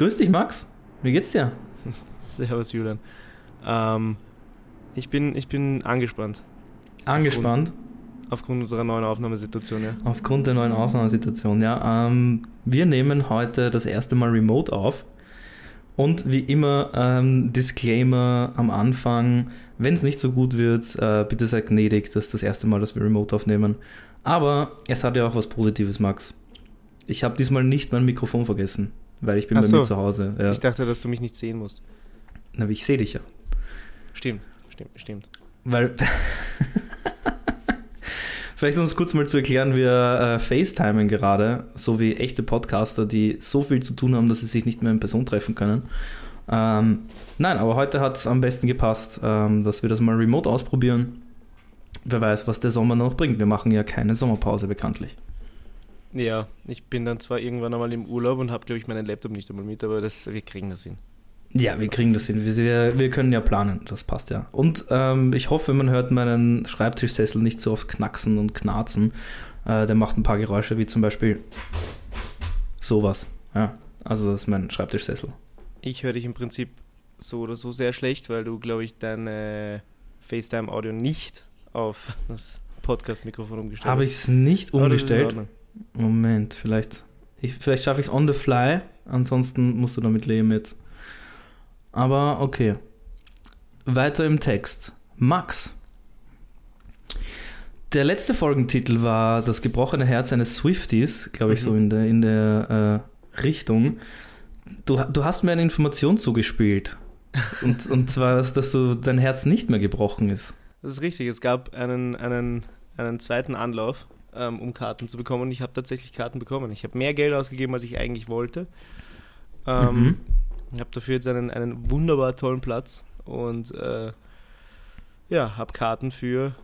Grüß dich, Max. Wie geht's dir? Servus, Julian. Ähm, ich, bin, ich bin angespannt. Angespannt? Aufgrund, aufgrund unserer neuen Aufnahmesituation, ja. Aufgrund der neuen Aufnahmesituation, ja. Ähm, wir nehmen heute das erste Mal remote auf. Und wie immer, ähm, Disclaimer am Anfang, wenn es nicht so gut wird, äh, bitte seid gnädig, das ist das erste Mal, dass wir remote aufnehmen. Aber es hat ja auch was Positives, Max. Ich habe diesmal nicht mein Mikrofon vergessen, weil ich bin Ach bei so. mir zu Hause. Ja. Ich dachte, dass du mich nicht sehen musst. Na, aber ich sehe dich ja. Stimmt, stimmt, stimmt. Weil. Vielleicht es kurz mal zu erklären, wir äh, FaceTimen gerade, so wie echte Podcaster, die so viel zu tun haben, dass sie sich nicht mehr in Person treffen können. Ähm, nein, aber heute hat es am besten gepasst, ähm, dass wir das mal remote ausprobieren. Wer weiß, was der Sommer noch bringt. Wir machen ja keine Sommerpause bekanntlich. Ja, ich bin dann zwar irgendwann einmal im Urlaub und habe, glaube ich, meinen Laptop nicht einmal mit, aber das, wir kriegen das hin. Ja, wir kriegen das hin. Wir, wir, können ja planen, das passt ja. Und ähm, ich hoffe, man hört meinen Schreibtischsessel nicht so oft knacksen und knarzen. Äh, der macht ein paar Geräusche, wie zum Beispiel sowas. Ja, also das ist mein Schreibtischsessel. Ich höre dich im Prinzip so oder so sehr schlecht, weil du, glaube ich, dein FaceTime-Audio nicht auf das Podcast-Mikrofon umgestellt Habe ich es nicht umgestellt? Moment, vielleicht, ich, vielleicht schaffe ich es on the fly. Ansonsten musst du damit leben jetzt. Aber okay. Weiter im Text. Max. Der letzte Folgentitel war Das gebrochene Herz eines Swifties, glaube ich, Mhm. so in der, in der äh, Richtung. Du, du hast mir eine Information zugespielt. Und, und zwar, dass, dass du, dein Herz nicht mehr gebrochen ist. Das ist richtig. Es gab einen, einen, einen zweiten Anlauf, ähm, um Karten zu bekommen. Und ich habe tatsächlich Karten bekommen. Ich habe mehr Geld ausgegeben, als ich eigentlich wollte. Ähm, Mhm. Ich habe dafür jetzt einen, einen wunderbar tollen Platz und äh, ja, habe Karten für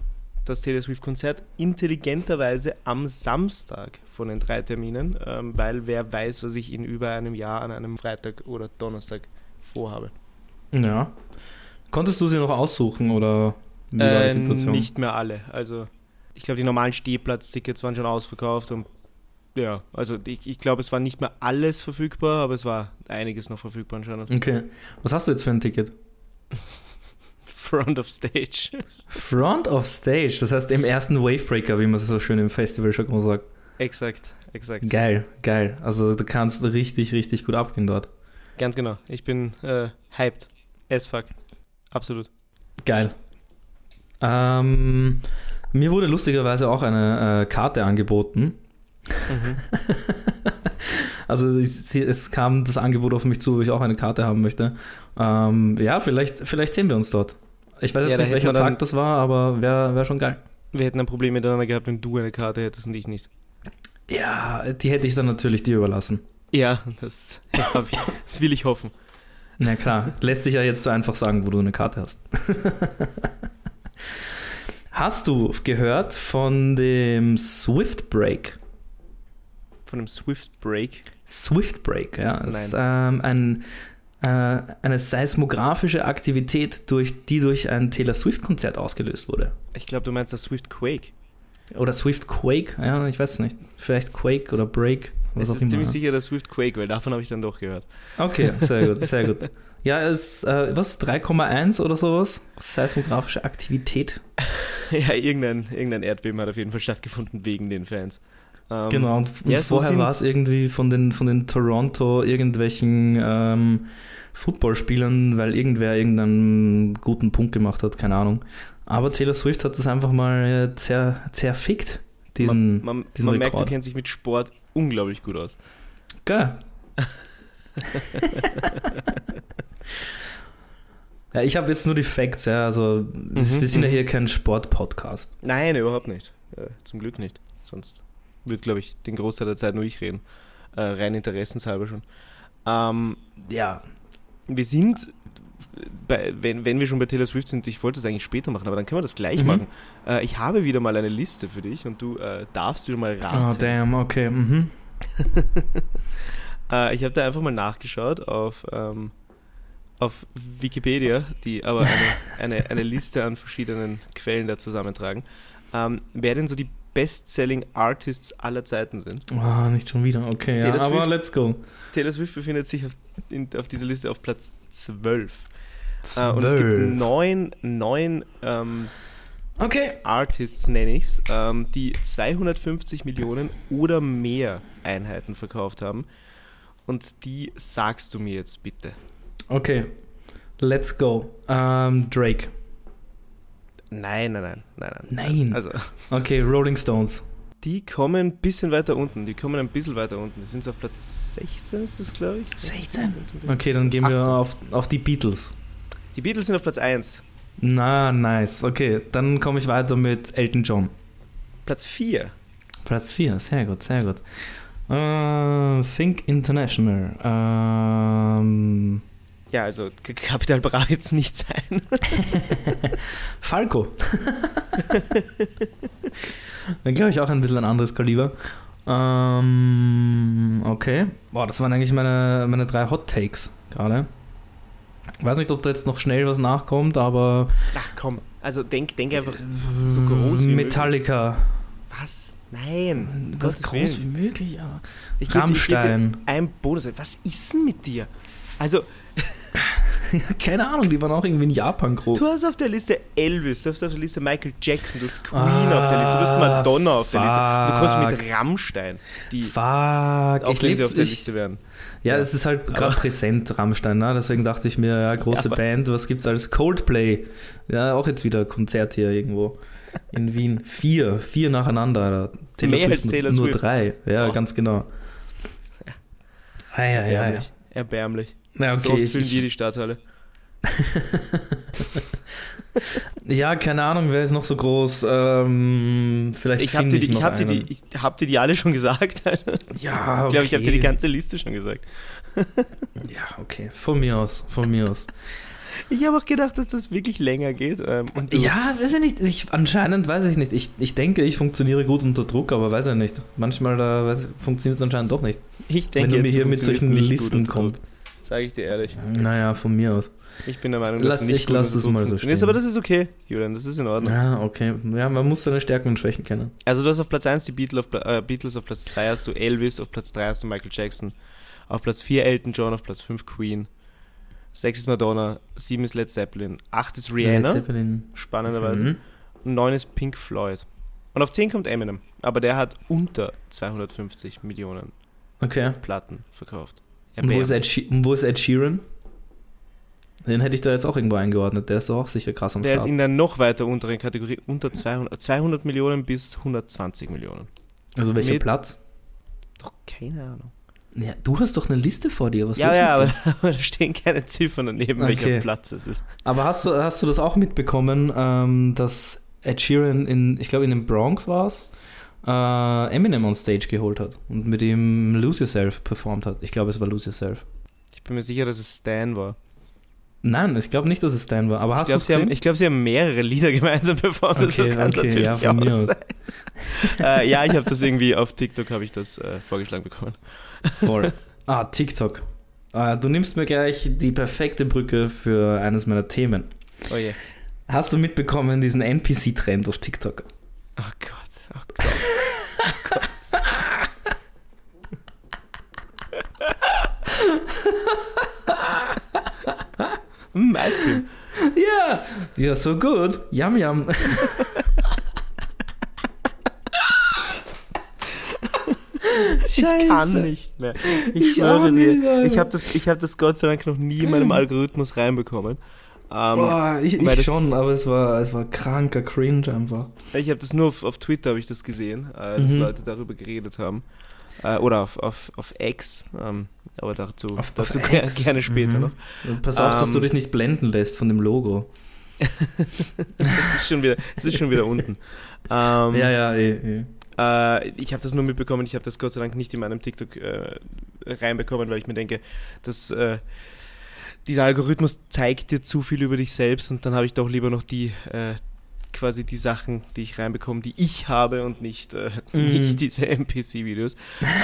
das Taylor Swift-Konzert intelligenterweise am Samstag von den drei Terminen, ähm, weil wer weiß, was ich in über einem Jahr an einem Freitag oder Donnerstag vorhabe. Ja. Konntest du sie noch aussuchen oder wie war Äh, die Situation? nicht mehr alle. Also ich glaube, die normalen Stehplatztickets waren schon ausverkauft und ja, also ich, ich glaube, es war nicht mehr alles verfügbar, aber es war einiges noch verfügbar anscheinend. Okay. Was hast du jetzt für ein Ticket? Front of Stage. Front of Stage, das heißt im ersten Wavebreaker, wie man so schön im Festivaljargon sagt. exakt, exakt. Geil, geil. Also du kannst richtig, richtig gut abgehen dort. Ganz genau. Ich bin äh, hyped. As fuck. Absolut. Geil. Ähm, mir wurde lustigerweise auch eine äh, Karte angeboten. Mhm. Also ich, es kam das Angebot auf mich zu, wo ich auch eine Karte haben möchte. Ähm, ja, vielleicht, vielleicht sehen wir uns dort. Ich weiß Ja, jetzt da nicht, welcher dann- Tag das war, aber wäre wär schon geil. Wir hätten ein Problem miteinander gehabt, wenn du eine Karte hättest und ich nicht. Ja, die hätte ich dann natürlich dir überlassen. Ja, das, ich, das will ich hoffen. Na klar, lässt sich ja jetzt so einfach sagen, wo du eine Karte hast. hast du gehört von dem Swift Break? Von einem Swift Break. Swift Break, ja. Es ist ähm, ein, äh, eine seismografische Aktivität, durch, die durch ein Taylor Swift-Konzert ausgelöst wurde. Ich glaube, du meinst das Swift Quake. Oder Swift Quake, ja, ich weiß es nicht. Vielleicht Quake oder Break, was Es ist immer. ziemlich sicher das Swift Quake, weil davon habe ich dann doch gehört. Okay, sehr gut, sehr gut. Ja, es äh, was 3,1 oder sowas? Seismografische Aktivität. ja, irgendein, irgendein Erdbeben hat auf jeden Fall stattgefunden wegen den Fans. Ähm, Genau, und, und ja, vorher war es irgendwie von den, von den Toronto irgendwelchen ähm, Footballspielern, weil irgendwer irgendeinen guten Punkt gemacht hat, keine Ahnung. Aber Taylor Swift hat das einfach mal äh, zer, zerfickt, diesen, man man, diesen man merkt, du kennst dich mit Sport unglaublich gut aus. Geil. ja, ich habe jetzt nur die Facts, ja, also wir sind ja mhm. hier kein Sport-Podcast. Nein, überhaupt nicht. Äh, zum Glück nicht. Sonst würde, glaube ich, den Großteil der Zeit nur ich reden. Äh, rein interessenshalber schon. Ähm, Ja, wir sind, bei, wenn, wenn wir schon bei Taylor Swift sind, ich wollte das eigentlich später machen, aber dann können wir das gleich Mhm. machen. Äh, ich habe wieder mal eine Liste für dich und du äh, darfst wieder mal oh raten. damn, okay, mhm. Äh, ich habe da einfach mal nachgeschaut auf, ähm, auf Wikipedia, die aber eine, eine, eine Liste an verschiedenen Quellen da zusammentragen. Ähm, wer denn so die Best-Selling Artists aller Zeiten sind. Oh, nicht schon wieder. Okay, ja, Taylor aber Swift. let's go. Taylor Swift befindet sich auf, in, auf dieser Liste auf Platz 12. Äh, und es gibt neun, neun ähm, Okay. Artists, nenne ich es, ähm, die 250 Millionen oder mehr Einheiten verkauft haben. Und die sagst du mir jetzt bitte. Okay. Let's go. Ähm, Drake. Nein, nein, nein, nein, nein. Nein. Also, Okay, Rolling Stones. die kommen ein bisschen weiter unten. Die kommen ein bisschen weiter unten. Die sind auf Platz 16, ist das, glaube ich? 16? Okay, dann gehen wir 18. auf, auf die Beatles. Die Beatles sind auf Platz 1. Na, nice. Okay, dann komme ich weiter mit Elton John. Platz 4. Platz 4, sehr gut, sehr gut. Äh, Think International. Ähm, Ja, also K- Capital Bra jetzt nicht sein. Falco. Dann glaube ich auch ein bisschen ein anderes Kaliber. Ähm, okay. Boah, das waren eigentlich meine, meine drei Hot Takes gerade. Weiß nicht, ob da jetzt noch schnell was nachkommt, aber Ach komm, also denk, denk einfach so groß wie Metallica. Was? Nein. um Was Gottes groß Willen. wie möglich, ja. Ich ich geb Rammstein. Ein Bonus. Was ist denn mit dir? Also, Ja, keine Ahnung, die waren auch irgendwie in Japan groß. du hast auf der Liste Elvis, du hast auf der Liste Michael Jackson, du hast Queen Ah, auf der Liste, du hast Madonna auf der Liste. Du kommst mit Rammstein, die Fuck, auch ich wenn lebe sie auf der ich, Liste wären. Ja, Ja. es ist halt gerade Aber- präsent, Rammstein, ne? deswegen dachte ich mir, ja, große Ja, aber- Band, was gibt's alles? Coldplay, ja, auch jetzt wieder Konzert hier irgendwo in Wien. Vier, vier nacheinander. Taylor Mehr als Taylor nur Swift. drei, ja, Boah. ganz genau. Ja, ja, ja. ja. Erbärmlich. Erbärmlich. ja so okay, oft ich, füllen wir die Stadthalle. ja, keine Ahnung, wer ist noch so groß? Ähm, vielleicht Ich hab, finde dir die, ich, hab dir die, ich hab dir die alle schon gesagt. Alter. ja, okay. Ich glaube, ich habe dir die ganze Liste schon gesagt. Ja, okay, von mir aus, von mir aus. Ich habe auch gedacht, dass das wirklich länger geht. Ähm, Ja, weiß ich nicht. Ich, anscheinend weiß ich nicht. Ich, ich denke, ich funktioniere gut unter Druck, aber weiß ich nicht. Manchmal funktioniert es anscheinend doch nicht. ich denke, wenn du mir hier mit solchen Listen kommst. Sage ich dir ehrlich. Naja, von mir aus. Ich bin der Meinung, Lass- dass du nicht ich lass es Druck mal so stehen. Aber das ist okay, Julian, das ist in Ordnung. Ja, okay. Ja, man muss seine Stärken und Schwächen kennen. Also du hast auf Platz 1 die Beatles auf, äh, Beatles, auf Platz 2 hast du Elvis, auf Platz 3 hast du Michael Jackson, auf Platz 4 Elton John, auf Platz 5 Queen, 6 ist Madonna, 7 ist Led Zeppelin, 8 ist Rihanna, Zeppelin. spannenderweise, Mhm. und 9 ist Pink Floyd. Und auf 10 kommt Eminem, aber der hat unter 250 Millionen Okay. Platten verkauft. Und wo ist, und wo ist Ed Sheeran? Den hätte ich da jetzt auch irgendwo eingeordnet. Der ist doch auch sicher krass am Der ist Start. in der noch weiter unteren Kategorie, unter 200, 200 Millionen bis 120 Millionen. Also welcher Platz? Doch keine Ahnung. Ja, du hast doch eine Liste vor dir. Was ja, ja, aber, aber da stehen keine Ziffern daneben, Okay. welcher Platz es ist. Aber hast du, hast du das auch mitbekommen, ähm, dass Ed Sheeran in, ich glaube in den Bronx war es, äh, Eminem on Stage geholt hat und mit ihm Lose Yourself performt hat? Ich glaube, es war Lose Yourself. Ich bin mir sicher, dass es Stan war. Nein, ich glaube nicht, dass es Stan war. Aber Ich hast du glaube, haben- ich glaub, sie haben mehrere Lieder gemeinsam performt. das Okay, kann okay, natürlich ja, auch sein. äh, ja, ich habe das irgendwie auf TikTok habe ich das äh, vorgeschlagen bekommen. Voll. ah, TikTok. Ah, du nimmst mir gleich die perfekte Brücke für eines meiner Themen. Oh je. Hast du mitbekommen, diesen NPC-Trend auf TikTok? Oh Gott, oh Gott. Oh Gott. mm, Ice Cream. Ja, you're so good. Yum, yum. Ich kann nicht mehr. Ich, Ich schwöre nicht, dir. Alter. Ich habe das, ich hab das Gott sei Dank noch nie in meinem Algorithmus reinbekommen. Ähm, Boah, ich, ich schon, aber es war, es war kranker Cringe einfach. Ich habe das nur auf, auf Twitter habe ich das gesehen, äh, dass Mhm. Leute darüber geredet haben. Äh, oder auf, auf, auf X, ähm, aber dazu, Auf- dazu auf ger- X. gerne später Mhm. noch. Pass auf, dass Ähm, du dich nicht blenden lässt von dem Logo. Das ist schon wieder, das ist schon wieder unten. Ähm, ja, ja, eh, eh. Äh, ich habe das nur mitbekommen, ich habe das Gott sei Dank nicht in meinem TikTok äh, reinbekommen, weil ich mir denke, dass äh, dieser Algorithmus zeigt dir zu viel über dich selbst und dann habe ich doch lieber noch die äh, quasi die Sachen, die ich reinbekomme, die ich habe und nicht, äh, Mm. nicht diese NPC-Videos.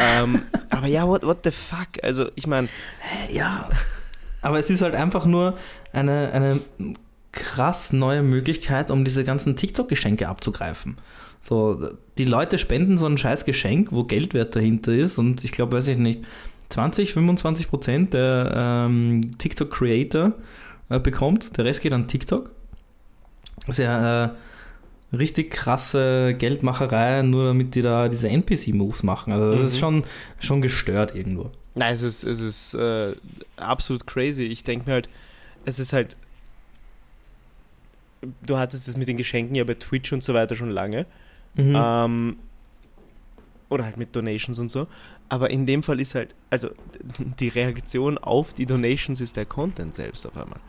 ähm, aber ja, what, what the fuck? Also ich meine, Ja. Aber es ist halt einfach nur eine, eine krass neue Möglichkeit, um diese ganzen TikTok-Geschenke abzugreifen. So, die Leute spenden so ein scheiß Geschenk, wo Geldwert dahinter ist und ich glaube, weiß ich nicht, 20, 25 Prozent der ähm, TikTok-Creator äh, bekommt, der Rest geht an TikTok. Das ist ja äh, richtig krasse Geldmacherei, nur damit die da diese NPC-Moves machen. Also das Mhm. ist schon, schon gestört irgendwo. Nein, es ist, es ist äh, absolut crazy. Ich denke mir halt, es ist halt. Du hattest es mit den Geschenken ja bei Twitch und so weiter schon lange. Mhm. Ähm, oder halt mit Donations und so. Aber in dem Fall ist halt, also die Reaktion auf die Donations ist der Content selbst auf einmal.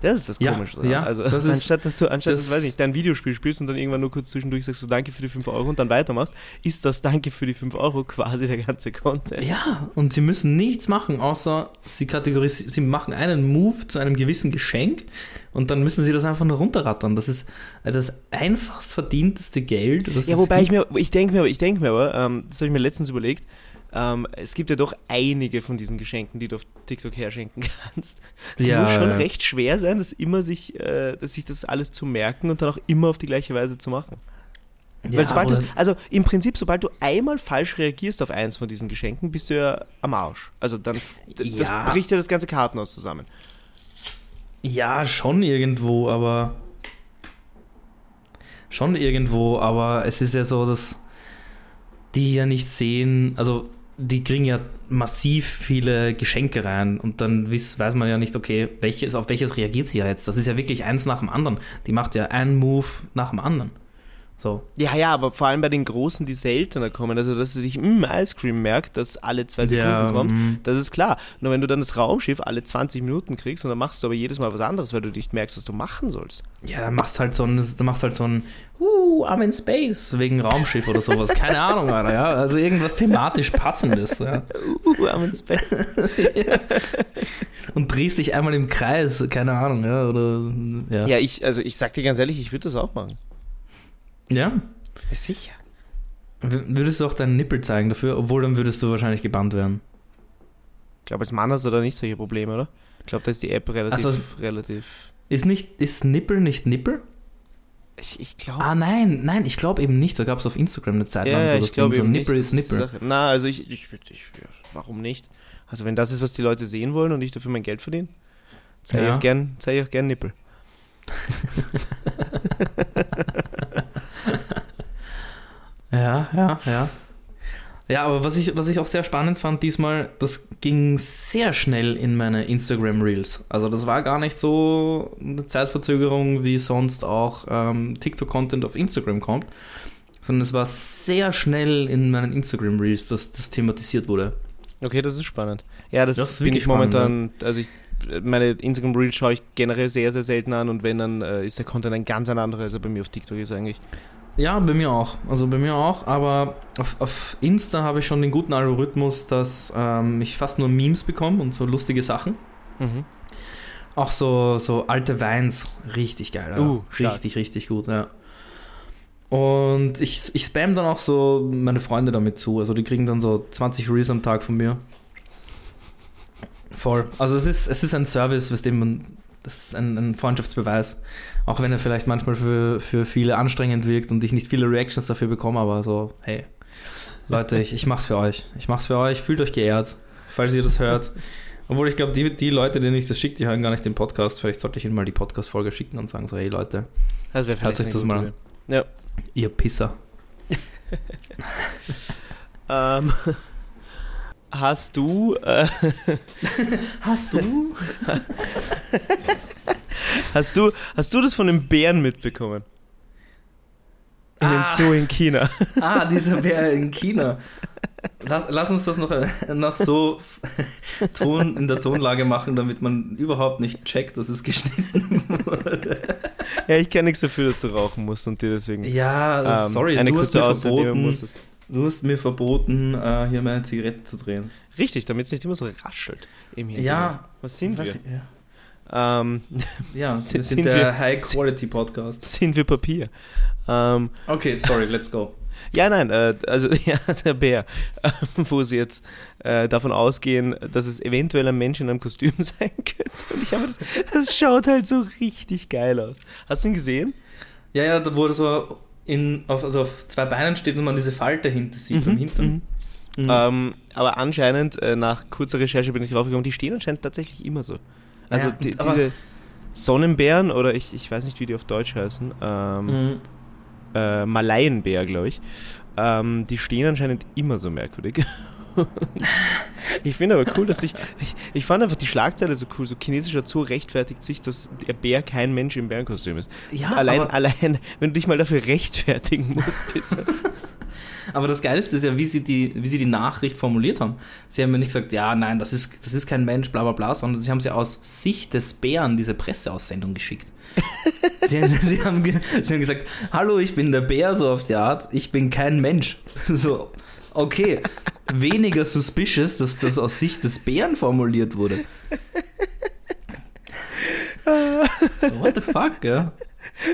Das ist das Ja, Komische. ja, also das ist- anstatt dass du, anstatt das- dass, weiß nicht, dein Videospiel spielst und dann irgendwann nur kurz zwischendurch sagst du Danke für die 5 Euro und dann weitermachst, ist das Danke für die 5 Euro quasi der ganze Content. Ja, und sie müssen nichts machen, außer sie kategorisieren, sie machen einen Move zu einem gewissen Geschenk und dann müssen sie das einfach nur runterrattern. Das ist äh, das einfachst verdienteste Geld. Ja, wobei ich mir, ich denke mir, aber, ich denke mir aber, ähm, das habe ich mir letztens überlegt, ähm, es gibt ja doch einige von diesen Geschenken, die du auf TikTok herschenken kannst. Es Ja, muss schon ja. recht schwer sein, das immer sich, äh, dass sich das alles zu merken und dann auch immer auf die gleiche Weise zu machen. Ja, sobald du, also im Prinzip, sobald du einmal falsch reagierst auf eins von diesen Geschenken, bist du ja am Arsch. Also dann, das bricht ja das ganze Kartenhaus zusammen. Ja, schon irgendwo, aber. Schon irgendwo, aber es ist ja so, dass die ja nicht sehen, also die kriegen ja massiv viele Geschenke rein und dann wiss, weiß man ja nicht, okay, welches, auf welches reagiert sie ja jetzt. Das ist ja wirklich eins nach dem anderen. Die macht ja einen Move nach dem anderen. So. Ja, ja, aber vor allem bei den Großen, die seltener kommen, also dass sie sich im Ice Cream merkt, dass alle zwei Sekunden Ja, kommt, mm. das ist klar. Nur wenn du dann das Raumschiff alle 20 Minuten kriegst und dann machst du aber jedes Mal was anderes, weil du nicht merkst, was du machen sollst. Ja, dann machst halt so ein, dann machst halt so ein, uh, I'm in space, wegen Raumschiff oder sowas. Keine Ahnung, Alter, ja. Also irgendwas thematisch passendes, ja. Uh, I'm in space. Und drehst dich einmal im Kreis, keine Ahnung, ja, oder, ja. Ja, ich, also ich sag dir ganz ehrlich, ich würde das auch machen. Ja. Sicher. W- Würdest du auch deinen Nippel zeigen dafür, obwohl dann würdest du wahrscheinlich gebannt werden. Ich glaube, als Mann hast du da nicht solche Probleme, oder? Ich glaube, da ist die App relativ, Also- relativ. Ist nicht, ist Nippel nicht Nippel? Ich, ich glaube. Ah, nein, nein, ich glaube eben nicht. Da gab es auf Instagram eine Zeit lang ja, so ich das Ding, so Nippel ist Nippel. Na, also ich, ich, ich, ja, warum nicht? Also wenn das ist, was die Leute sehen wollen und ich dafür mein Geld verdiene, zeige Ja. ich auch gern, zeige ich auch gern Nippel. Ja, ja, ja. Ja, aber was ich, was ich auch sehr spannend fand diesmal, das ging sehr schnell in meine Instagram Reels. Also das war gar nicht so eine Zeitverzögerung, wie sonst auch ähm, TikTok-Content auf Instagram kommt, sondern es war sehr schnell in meinen Instagram Reels, dass das thematisiert wurde. Okay, das ist spannend. Ja, das, Das ist bin wirklich ich momentan, also ich, meine Instagram Reels schaue ich generell sehr, sehr selten an und wenn, dann äh, ist der Content ein ganz ein anderer, als er bei mir auf TikTok ist eigentlich. Ja, bei mir auch. Also bei mir auch, aber auf, auf Insta habe ich schon den guten Algorithmus, dass ähm, ich fast nur Memes bekomme und so lustige Sachen. Mhm. Auch so, so alte Weins, richtig geil. Ja. Uh, richtig, richtig gut, ja. Und ich, ich spam dann auch so meine Freunde damit zu. Also die kriegen dann so 20 Reels am Tag von mir. Voll. Also es ist, es ist ein Service, was dem man. Das ist ein, ein Freundschaftsbeweis. Auch wenn er vielleicht manchmal für, für viele anstrengend wirkt und ich nicht viele Reactions dafür bekomme, aber so, hey, Leute, ich, ich mach's für euch. Ich mach's für euch, fühlt euch geehrt, falls ihr das hört. Obwohl ich glaube, die, die Leute, denen ich das schicke, die hören gar nicht den Podcast. Vielleicht sollte ich ihnen mal die Podcast-Folge schicken und sagen so, hey Leute, wäre Hört eine das mal Idee. Ja. ihr Pisser. Ähm, hast du, äh, Hast du? hast du, hast du das von dem Bären mitbekommen? In Ah. dem Zoo in China. Ah, dieser Bär in China. Lass, lass uns das noch, äh, noch so Ton, in der Tonlage machen, damit man überhaupt nicht checkt, dass es geschnitten wurde. ja, ich kann nichts dafür, dass du rauchen musst und dir deswegen Ja, ähm, sorry, eine du hast kurze mir Auszeit nehmen verboten, musstest. Du hast mir verboten, äh, hier meine Zigarette zu drehen. Richtig, damit es nicht immer so raschelt im Hintergrund. Ja, Was sind Was- wir? Ja, Ähm, ja wir Sind sind wir- der High-Quality-Podcast. sind wir Papier? Ähm, Okay, sorry, let's go. Ja, nein, äh, also ja, der Bär, äh, wo sie jetzt äh, davon ausgehen, dass es eventuell ein Mensch in einem Kostüm sein könnte. Und ich habe das, das schaut halt so richtig geil aus. Hast du ihn gesehen? Ja, ja, da wurde so in, auf, also auf zwei Beinen steht und man diese Falte hinter sieht am Hintern. Mhm. Ähm, aber anscheinend, äh, nach kurzer Recherche bin ich draufgekommen, die stehen anscheinend tatsächlich immer so. Also Ja, die, diese Sonnenbären oder ich, ich weiß nicht, wie die auf Deutsch heißen, ähm, Mhm. äh, Malaienbär, glaube ich, ähm, die stehen anscheinend immer so merkwürdig. ich finde aber cool, dass sich. Ich, ich fand einfach die Schlagzeile so cool. So chinesischer Zoo rechtfertigt sich, dass der Bär kein Mensch im Bärenkostüm ist. Ja, allein, aber- allein, wenn du dich mal dafür rechtfertigen musst, Aber das Geilste ist ja, wie sie, die, wie sie die Nachricht formuliert haben. Sie haben ja nicht gesagt, ja, nein, das ist, das ist kein Mensch, bla bla bla, sondern sie haben sie aus Sicht des Bären diese Presseaussendung geschickt. sie, sie, haben, sie haben gesagt, hallo, ich bin der Bär, so auf die Art, ich bin kein Mensch. So, okay, weniger suspicious, dass das aus Sicht des Bären formuliert wurde. What the fuck, ja?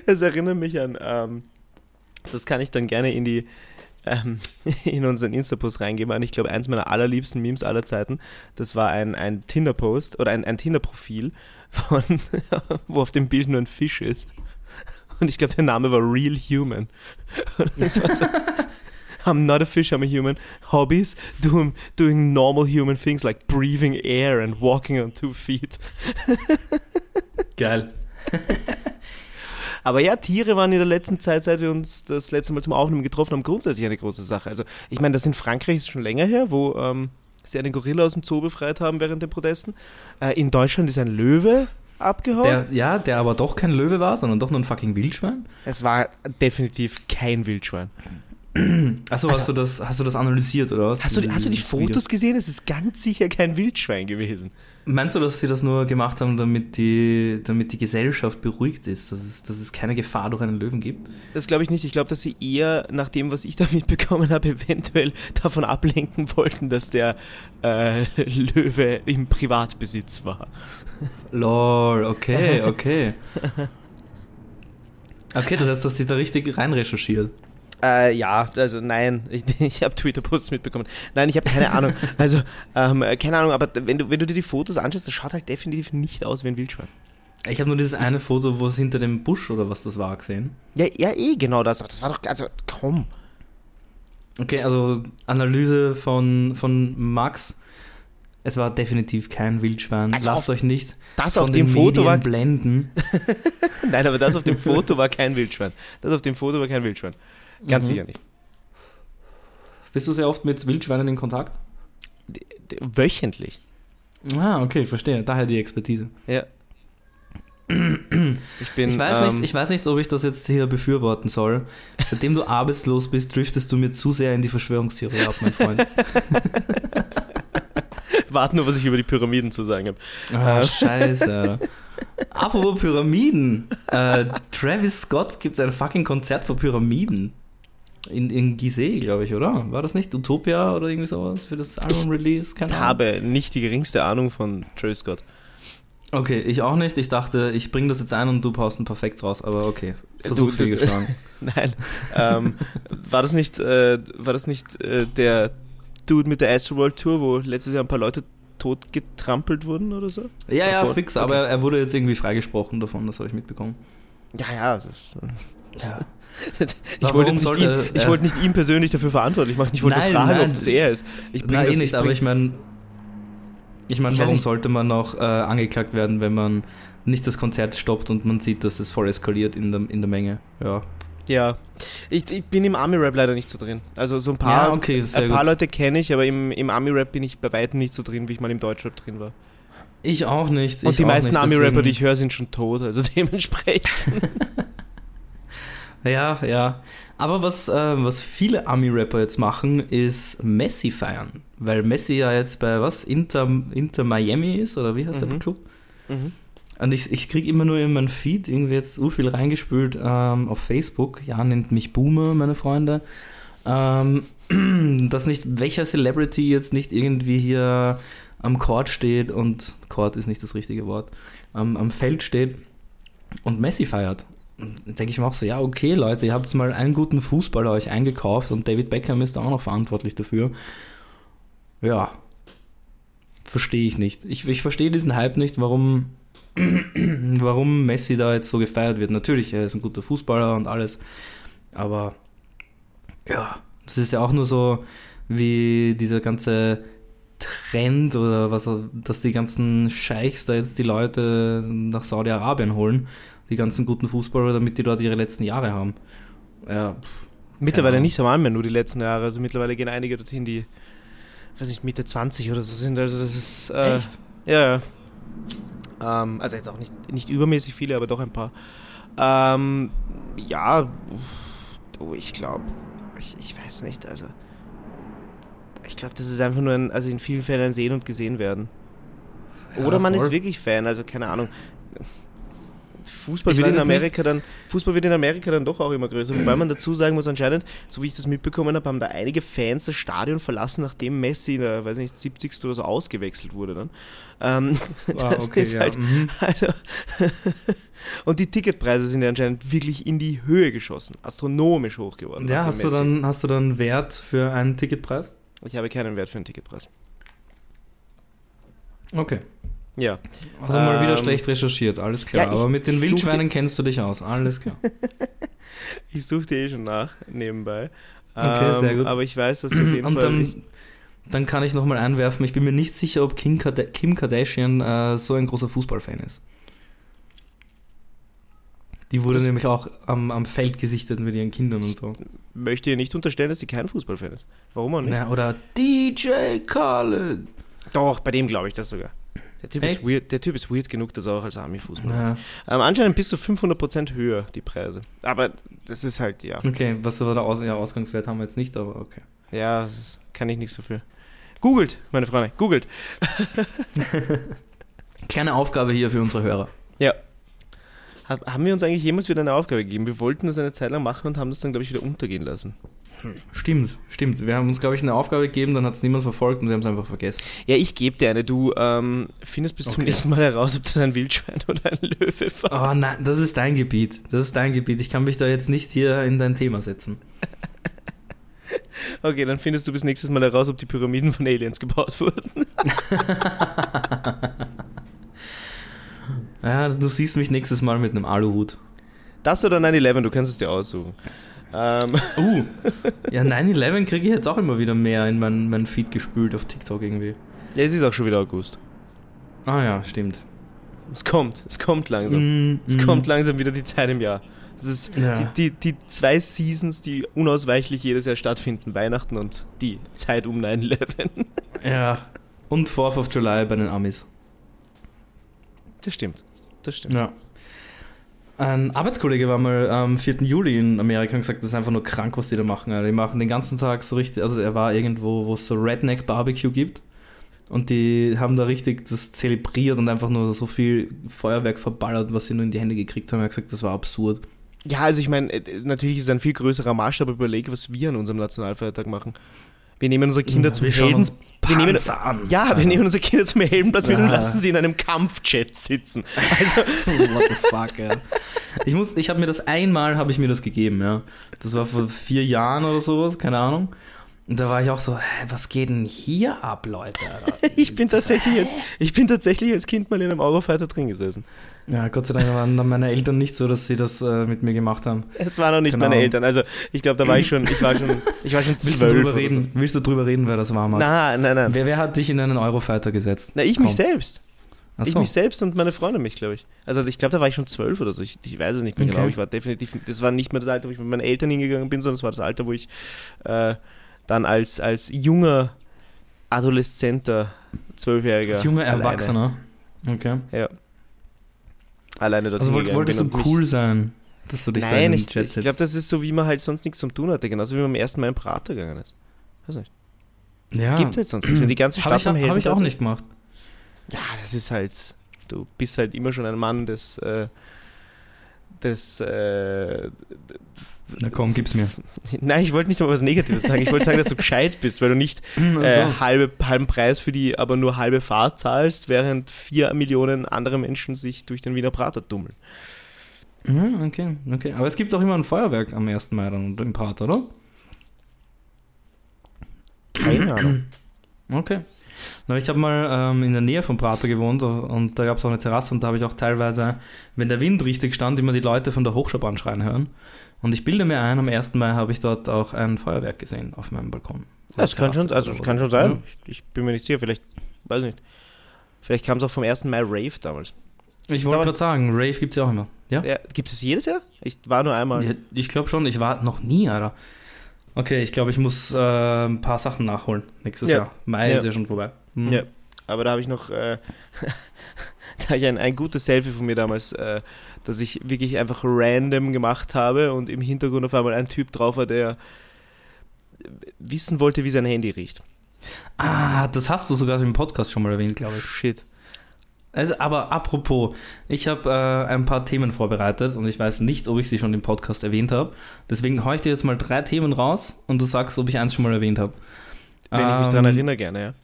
Es erinnert mich an, ähm, das kann ich dann gerne in die ähm, in unseren Insta-Post reingeben. an. Ich glaube, eins meiner allerliebsten Memes aller Zeiten, das war ein, ein Tinder-Post oder ein, ein Tinder-Profil, wo auf dem Bild nur ein Fisch ist. Und ich glaube, der Name war Real Human. Und das war so, I'm not a fish, I'm a human. Hobbies, doing, doing normal human things like breathing air and walking on two feet. Geil. Aber ja, Tiere waren in der letzten Zeit, seit wir uns das letzte Mal zum Aufnehmen getroffen haben, grundsätzlich eine große Sache. Also, ich meine, das in Frankreich ist schon länger her, wo ähm, sie einen Gorilla aus dem Zoo befreit haben während den Protesten. Äh, in Deutschland ist ein Löwe abgehauen. Der, ja, der aber doch kein Löwe war, sondern doch nur ein fucking Wildschwein. es war definitiv kein Wildschwein. Achso, hast, du das, hast du das analysiert oder was? Hast du, hast du die Fotos gesehen? Es ist ganz sicher kein Wildschwein gewesen. Meinst du, dass sie das nur gemacht haben, damit die, damit die Gesellschaft beruhigt ist, dass es, dass es keine Gefahr durch einen Löwen gibt? Das glaube ich nicht. Ich glaube, dass sie eher, nach dem, was ich da mitbekommen habe, eventuell davon ablenken wollten, dass der äh, Löwe im Privatbesitz war. Lol, okay, okay. Okay, das heißt, dass sie da richtig rein recherchiert. Äh, ja, also nein, ich, ich habe Twitter-Posts mitbekommen. Nein, ich habe keine Ahnung. Also, ähm, keine Ahnung, aber wenn du, wenn du dir die Fotos anschaust, das schaut halt definitiv nicht aus wie ein Wildschwein. Ich habe nur dieses eine Foto, wo es hinter dem Busch oder was das war, gesehen. Ja, ja, eh, genau das. Das war doch, also, komm. Okay, also Analyse von, von Max. Es war definitiv kein Wildschwein. Also Lasst euch nicht Das von auf dem Foto Medien war, blenden. nein, aber das auf dem Foto war kein Wildschwein. Das auf dem Foto war kein Wildschwein. Ganz Mhm. sicher nicht. Bist du sehr oft mit Wildschweinen in Kontakt? Wöchentlich. Ah, okay, verstehe. Daher die Expertise. Ja. Ich bin, Ich weiß, ähm, nicht, ich weiß nicht, ob ich das jetzt hier befürworten soll. Seitdem du arbeitslos bist, driftest du mir zu sehr in die Verschwörungstheorie ab, mein Freund. warte nur, was ich über die Pyramiden zu sagen habe. Ah, scheiße. Apropos Pyramiden. Äh, Travis Scott gibt ein fucking Konzert für Pyramiden. In, in Gizeh, glaube ich, oder? War das nicht? Utopia oder irgendwie sowas für das Album-Release? Keine Ich Ahnung. habe nicht die geringste Ahnung von Travis Scott. Okay, ich auch nicht. Ich dachte, ich bringe das jetzt ein und du paust ein Perfekt raus. Aber okay, Du- Versuch du- fehlgeschlagen. Nein. ähm, war das nicht, äh, war das nicht äh, der Dude mit der Astroworld Tour, wo letztes Jahr ein paar Leute tot getrampelt wurden oder so? Ja, ja, Davor? fix. Okay. Aber er wurde jetzt irgendwie freigesprochen davon. Das habe ich mitbekommen. Ja, ja. Das, Ja. ich wollte, nicht sollte ihn, ich wollte nicht ihn persönlich dafür verantwortlich machen. Ich wollte Nein, fragen, nein. ob das er ist. Ich Nein, das, eh nicht, aber ich meine, ich meine, Ich weiß warum nicht. sollte man noch äh, angeklagt werden, wenn man nicht das Konzert stoppt und man sieht, dass es voll eskaliert in der, in der Menge? Ja. Ja. Ich, ich bin im Army-Rap leider nicht so drin. Also so ein paar, ja, okay, ein paar gut. Leute kenne ich, aber im, im Army-Rap bin ich bei weitem nicht so drin, wie ich mal im Deutschrap drin war. Ich auch nicht. Und die auch meisten Army-Rapper, die ich höre, sind schon tot. Also dementsprechend. Ja, ja. Aber was, äh, was viele Ami-Rapper jetzt machen, ist Messi feiern. Weil Messi ja jetzt bei was? Inter, Inter Miami ist, oder wie heißt Mhm. der Club? mhm. Und ich, ich kriege immer nur in meinen Feed irgendwie jetzt so viel reingespült ähm, auf Facebook. Ja, nennt mich Boomer, meine Freunde. Ähm, dass nicht welcher Celebrity jetzt nicht irgendwie hier am Court steht und Court ist nicht das richtige Wort, am, am Feld steht und Messi feiert. Denke ich mir auch so, ja, okay, Leute, ihr habt mal einen guten Fußballer euch eingekauft und David Beckham ist auch noch verantwortlich dafür. Ja, verstehe ich nicht. Ich, ich verstehe diesen Hype nicht, warum, warum Messi da jetzt so gefeiert wird. Natürlich, er ist ein guter Fußballer und alles, aber ja, das ist ja auch nur so wie dieser ganze Trend oder was, dass die ganzen Scheichs da jetzt die Leute nach Saudi-Arabien holen die ganzen guten Fußballer, damit die dort ihre letzten Jahre haben. Ja, mittlerweile nicht einmal mehr nur die letzten Jahre. Also mittlerweile gehen einige dorthin, die, weiß nicht, Mitte 20 oder so sind. Also das ist. Äh, Echt? Ja, ja. Ähm, also jetzt auch nicht, nicht übermäßig viele, aber doch ein paar. Ähm, ja, du, ich glaube, ich, ich weiß nicht, also. Ich glaube, das ist einfach nur ein, also in vielen Fällen ein Sehen und Gesehen werden. Oder ja, man ist wirklich Fan, also keine Ahnung. Fußball wird in Amerika dann Fußball wird in Amerika dann doch auch immer größer, wobei man dazu sagen muss anscheinend, so wie ich das mitbekommen habe, haben da einige Fans das Stadion verlassen, nachdem Messi in der weiß nicht 70. oder so ausgewechselt wurde dann. Ähm, ah, okay, ja. Halt, mhm. also, und die Ticketpreise sind ja anscheinend wirklich in die Höhe geschossen, astronomisch hoch geworden. Ja, hast du dann hast du dann Wert für einen Ticketpreis? Ich habe keinen Wert für einen Ticketpreis. Okay. Ja. Also mal wieder ähm, schlecht recherchiert, alles klar. Ja, Aber mit den Wildschweinen kennst du dich aus, alles klar. ich suche dir eh schon nach, nebenbei. Okay, ähm, sehr gut. Aber ich weiß, dass auf jeden Und Fall. Dann, dann kann ich nochmal einwerfen, ich bin mir nicht sicher, ob Kim, Kard Kim Kardashian äh, so ein großer Fußballfan ist. Die wurde das nämlich auch am, am Feld gesichtet mit ihren Kindern und so. Möchte ihr nicht unterstellen, dass sie kein Fußballfan ist. Warum auch nicht? Na, oder DJ Khaled. Doch, bei dem glaube ich das sogar. Der typ, ist weird, der typ ist weird genug, dass er auch als Army-Fußballer. Ja. Ähm, anscheinend bis zu 500% höher, die Preise. Aber das ist halt, ja. Okay, was war der Aus ja, Ausgangswert haben wir jetzt nicht, aber okay. Ja, kann ich nichts dafür. Googelt, meine Freunde, googelt. Kleine Aufgabe hier für unsere Hörer. Ja. Haben wir uns eigentlich jemals wieder eine Aufgabe gegeben? Wir wollten das eine Zeit lang machen und haben das dann, glaube ich, wieder untergehen lassen. Stimmt, stimmt. Wir haben uns, glaube ich, eine Aufgabe gegeben, dann hat es niemand verfolgt und wir haben es einfach vergessen. Ja, ich gebe dir eine. Du ähm, findest bis okay. zum nächsten Mal heraus, ob das ein Wildschwein oder ein Löwe war. Oh nein, das ist dein Gebiet. Das ist dein Gebiet. Ich kann mich da jetzt nicht hier in dein Thema setzen. okay, dann findest du bis nächstes Mal heraus, ob die Pyramiden von Aliens gebaut wurden. ja, du siehst mich nächstes Mal mit einem Aluhut. Das oder 9-11, du kannst es dir aussuchen. Ähm. Uh, ja, 9-11 kriege ich jetzt auch immer wieder mehr in mein, mein Feed gespült auf TikTok irgendwie. Ja, es ist auch schon wieder August. Ah ja, stimmt. Es kommt, es kommt langsam. Mm, es mm. kommt langsam wieder die Zeit im Jahr. Das ist ja. die, die, die, zwei Seasons, die unausweichlich jedes Jahr stattfinden. Weihnachten und die Zeit um 9-11. Ja, und 4th of July bei den Amis. Das stimmt, das stimmt. Ja. Ein Arbeitskollege war mal am 4. Juli in Amerika und gesagt, das ist einfach nur krank, was die da machen. Die machen den ganzen Tag so richtig, also er war irgendwo, wo es so Redneck Barbecue gibt. Und die haben da richtig das zelebriert und einfach nur so viel Feuerwerk verballert, was sie nur in die Hände gekriegt haben. Er hat gesagt, das war absurd. Ja, also ich meine, äh, natürlich ist es ein viel größerer Maßstab, überlegt, was wir an unserem Nationalfeiertag machen. Wir nehmen unsere Kinder ja, zum Helden. Wir nehmen, an. Ja, wir ja. nehmen unsere Kinder zum Heldenplatz ja. und lassen sie in einem Kampfjet sitzen. Also What the fuck, ja. Ich, ich habe mir das einmal, habe ich mir das gegeben, ja. Das war vor vier Jahren oder sowas, keine Ahnung. Und da war ich auch so, hä, was geht denn hier ab, Leute? ich, bin tatsächlich als, ich bin tatsächlich als Kind mal in einem Eurofighter drin gesessen. Ja, Gott sei Dank waren dann meine Eltern nicht so, dass sie das äh, mit mir gemacht haben. Es waren noch nicht genau. meine Eltern. Also ich glaube, da war ich schon, ich war schon, ich war schon Willst du drüber reden? So. Willst du drüber reden, wer das war, Max? Nein, nein, nein. Wer, wer hat dich in einen Eurofighter gesetzt? Na, ich Komm. mich selbst. So. Ich mich selbst und meine Freunde mich, glaube ich. Also ich glaube, da war ich schon zwölf oder so. Ich, ich weiß es nicht mehr okay. genau. Ich war definitiv, das war nicht mehr das Alter, wo ich mit meinen Eltern hingegangen bin, sondern das war das Alter, wo ich äh, dann als, als junger Adoleszenter, Zwölfjähriger. Als junger Erwachsener. Okay. Ja. Alleine dort Also wolltest du cool sein, dass du dich Nein, da in den Chat setzt? ich glaube, das ist so, wie man halt sonst nichts zum tun hatte. Genauso wie man am ersten Mal im Prater gegangen ist. Weiß nicht. Ja. Gibt halt sonst nicht. Wenn die ganze Stadt ich, Habe ich auch nicht gemacht. Ja, das ist halt, du bist halt immer schon ein Mann des, äh, des, äh, na komm, gib's mir. Nein, ich wollte nicht mal was Negatives sagen. Ich wollte sagen, dass du gescheit bist, weil du nicht äh, halbe, halben Preis für die, aber nur halbe Fahrt zahlst, während vier Millionen andere Menschen sich durch den Wiener Prater dummeln. Ja, okay, okay. Aber es gibt auch immer ein Feuerwerk am 1. Mai dann im Prater, oder? Keine Ahnung. Okay. Na, ich habe mal ähm, in der Nähe vom Prater gewohnt und da gab es auch eine Terrasse und da habe ich auch teilweise, wenn der Wind richtig stand, immer die Leute von der Hochschaubahn schreien hören. Und ich bilde mir ein, am 1. Mai habe ich dort auch ein Feuerwerk gesehen auf meinem Balkon. Das kann schon, also das kann schon sein. Ja. Ich, ich bin mir nicht sicher, vielleicht, weiß nicht. Vielleicht kam es auch vom 1. Mai Rave damals. Ich wollte gerade sagen, Rave gibt es ja auch immer. Ja? Ja, Gibt es jedes Jahr? Ich war nur einmal. Ja, ich glaube schon, ich war noch nie, Alter. Okay, ich glaube, ich muss äh, ein paar Sachen nachholen nächstes Ja. Jahr. Mai ist ja schon vorbei. Hm. Ja. Aber da habe ich noch, äh, da ich ein, ein gutes Selfie von mir damals, äh, das ich wirklich einfach random gemacht habe und im Hintergrund auf einmal ein Typ drauf war, der wissen wollte, wie sein Handy riecht. Ah, das hast du sogar im Podcast schon mal erwähnt, glaube ich. Shit. Also, aber apropos, ich habe äh, ein paar Themen vorbereitet und ich weiß nicht, ob ich sie schon im Podcast erwähnt habe. Deswegen haue ich dir jetzt mal drei Themen raus und du sagst, ob ich eins schon mal erwähnt habe. Wenn ich mich Ähm, daran erinnere, gerne,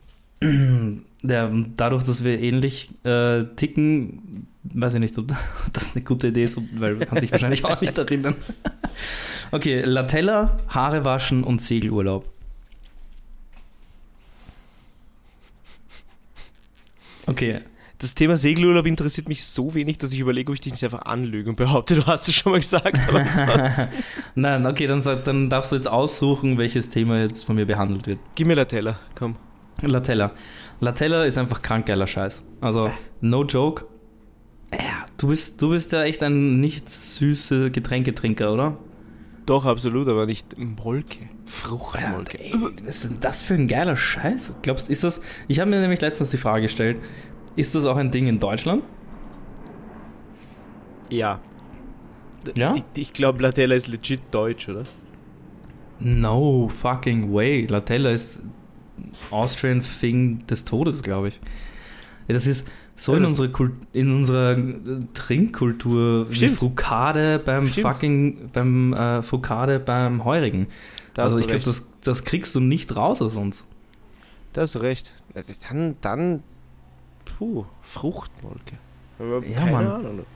ja. Der, dadurch, dass wir ähnlich äh, ticken, weiß ich nicht, ob das eine gute Idee ist, weil man kann sich wahrscheinlich auch nicht erinnern. Okay, Latella, Haare waschen und Segelurlaub. Okay, Das Thema Segelurlaub interessiert mich so wenig, dass ich überlege, ob ich dich nicht einfach anlüge und behaupte, du hast es schon mal gesagt. Nein, okay, dann, dann darfst du jetzt aussuchen, welches Thema jetzt von mir behandelt wird. gib mir Latella, komm. Latella. Latella ist einfach krank geiler Scheiß. Also, no joke. Ja, du bist, du bist ja echt ein nicht süße Getränketrinker, oder? Doch, absolut, aber nicht Molke. Fruchtmolke. Ey, was ist denn das für ein geiler Scheiß? Glaubst ist das? Ich habe mir nämlich letztens die Frage gestellt, ist das auch ein Ding in Deutschland? Ja. Ja? Ich, ich glaube, Latella ist legit deutsch, oder? No fucking way. Latella ist Austrian Thing des Todes, glaube ich. Ja, das ist so in, unsere Kult in unserer äh, Trinkkultur wie Stimmt. Frukade beim Stimmt. fucking beim äh, Frukade beim Heurigen. Da also ich glaube, das, das kriegst du nicht raus aus uns. Da hast du recht. Dann, dann, puh, Fruchtmolke. Aber Ja, keine Mann. Ahnung.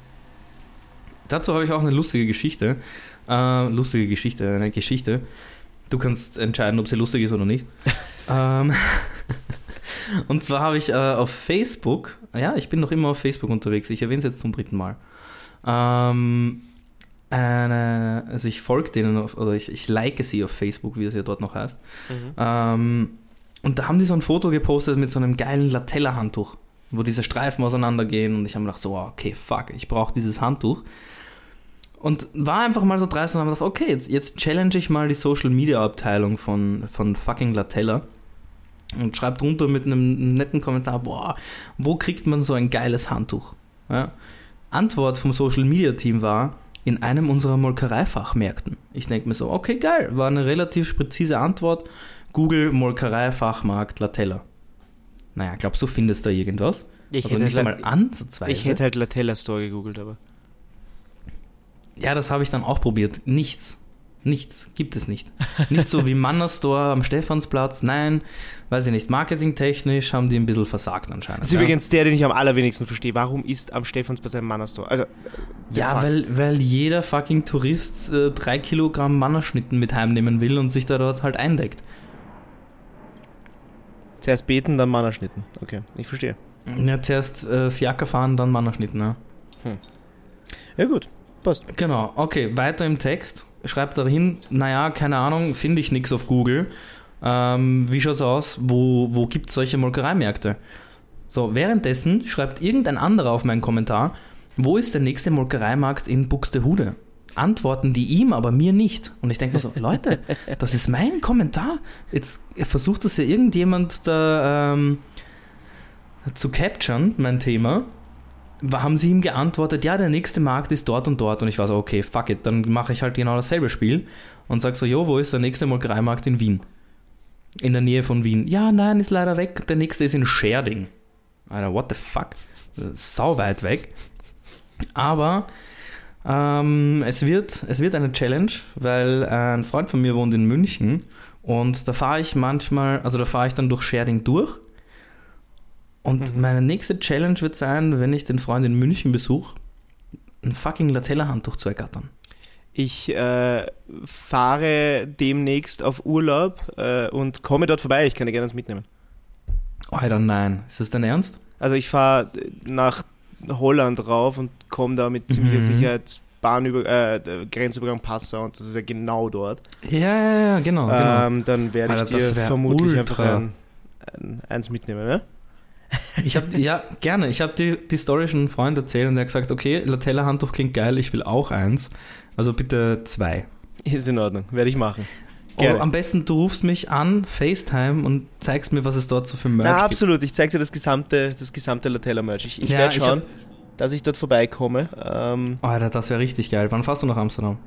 Dazu habe ich auch eine lustige Geschichte. Äh, lustige Geschichte, eine Geschichte. Du kannst entscheiden, ob sie lustig ist oder nicht. ähm, und zwar habe ich äh, auf Facebook, ja, ich bin noch immer auf Facebook unterwegs, ich erwähne es jetzt zum dritten Mal. Ähm, eine, also ich folge denen, auf, oder ich, ich like sie auf Facebook, wie es ja dort noch heißt. Mhm. Ähm, und da haben die so ein Foto gepostet mit so einem geilen Latella-Handtuch, wo diese Streifen auseinandergehen. Und ich habe mir gedacht, so, wow, okay, fuck, ich brauche dieses Handtuch. Und war einfach mal so dreist und habe gedacht, okay, jetzt, jetzt challenge ich mal die Social-Media-Abteilung von, von fucking Latella. Und schreibe drunter mit einem netten Kommentar, boah, wo kriegt man so ein geiles Handtuch? Ja. Antwort vom Social-Media-Team war, in einem unserer Molkereifachmärkten. Ich denke mir so, okay, geil, war eine relativ präzise Antwort. Google Molkerei Fachmarkt Latella. Naja, glaubst du, findest da irgendwas? Ich, also hätte nicht halt, einmal ansatzweise. ich hätte halt Latella Store gegoogelt, aber. ja, das habe ich dann auch probiert. Nichts. Nichts gibt es nicht. Nicht so wie Manner Store am Stephansplatz. Nein, weiß ich nicht. Marketingtechnisch haben die ein bisschen versagt anscheinend. Das ist ja. übrigens der, den ich am allerwenigsten verstehe. Warum ist am Stephansplatz ein Mannerstore? Also, Ja, fuck. weil, weil jeder fucking Tourist äh, drei Kilogramm Mannerschnitten mit heimnehmen will und sich da dort halt eindeckt. zuerst beten, dann Mannerschnitten. Okay, ich verstehe. Ja, zuerst äh, Fiaker fahren, dann Mannerschnitten, ja. Ja, gut. Passt. Genau, okay, weiter im Text. Schreibt dahin, naja, keine Ahnung, finde ich nichts auf Google. Ähm, wie schaut's aus? Wo, wo gibt es solche Molkereimärkte? So, währenddessen schreibt irgendein anderer auf meinen Kommentar, wo ist der nächste Molkereimarkt in Buxtehude? Antworten die ihm, aber mir nicht. Und ich denke mir so, Leute, das ist mein Kommentar. Jetzt versucht das ja irgendjemand da ähm, zu capturen, mein Thema haben sie ihm geantwortet, ja, der nächste Markt ist dort und dort. Und ich war so, okay, fuck it, dann mache ich halt genau dasselbe Spiel und sag so, jo, wo ist der nächste Molkereimarkt in Wien? In der Nähe von Wien. Ja, nein, ist leider weg. Der nächste ist in Scherding. Alter, what the fuck? Sau weit weg. Aber ähm, es, wird, es wird eine Challenge, weil ein Freund von mir wohnt in München und da fahre ich manchmal, also da fahre ich dann durch Scherding durch und Mhm. meine nächste Challenge wird sein, wenn ich den Freund in München besuche, ein fucking Latella-Handtuch zu ergattern. Ich äh, fahre demnächst auf Urlaub äh, und komme dort vorbei. Ich kann dir gerne das mitnehmen. Alter, nein. Ist das dein Ernst? Also ich fahre nach Holland rauf und komme da mit ziemlicher Mhm. Sicherheit Bahnüber äh, Grenzübergang Passau und das ist ja genau dort. Ja, ja, ja, genau. genau. Ähm, dann werde ich Alter, dir vermutlich einfach ultra. ein, ein, eins mitnehmen, ne? Ich habe ja gerne. Ich habe die, die Story schon einem Freund erzählt und der hat gesagt, okay, Latella-Handtuch klingt geil, ich will auch eins. Also bitte zwei. Ist in Ordnung, werde ich machen. Oh, am besten du rufst mich an, FaceTime und zeigst mir, was es dort so für Merch Na, gibt. absolut. Ich zeige dir das gesamte, das gesamte Latella-Merch. Ich, ich Ja, werde ich schauen, hab- dass ich dort vorbeikomme. Ähm, Oh, Alter, das wäre richtig geil. Wann fährst du nach Amsterdam?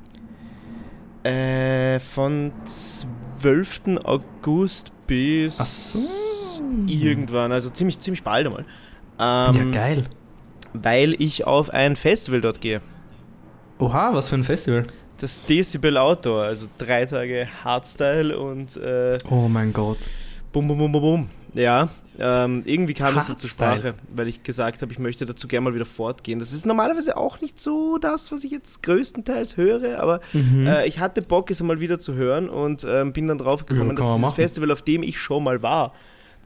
äh, von 12. August bis Ach so. Irgendwann, also ziemlich, ziemlich bald einmal. Ja, Ähm, geil. Weil ich auf ein Festival dort gehe. Oha, was für ein Festival. Das Decibel Outdoor, also drei Tage Hardstyle und äh, Oh mein Gott. bum bum bum bum bum. Ja, ähm, irgendwie kam es da zur Hardstyle. Sprache, weil ich gesagt habe, ich möchte dazu gerne mal wieder fortgehen. Das ist normalerweise auch nicht so das, was ich jetzt größtenteils höre, aber Mhm. äh, ich hatte Bock, es mal wieder zu hören und ähm, bin dann drauf gekommen, Ja, dass machen. Festival, auf dem ich schon mal war,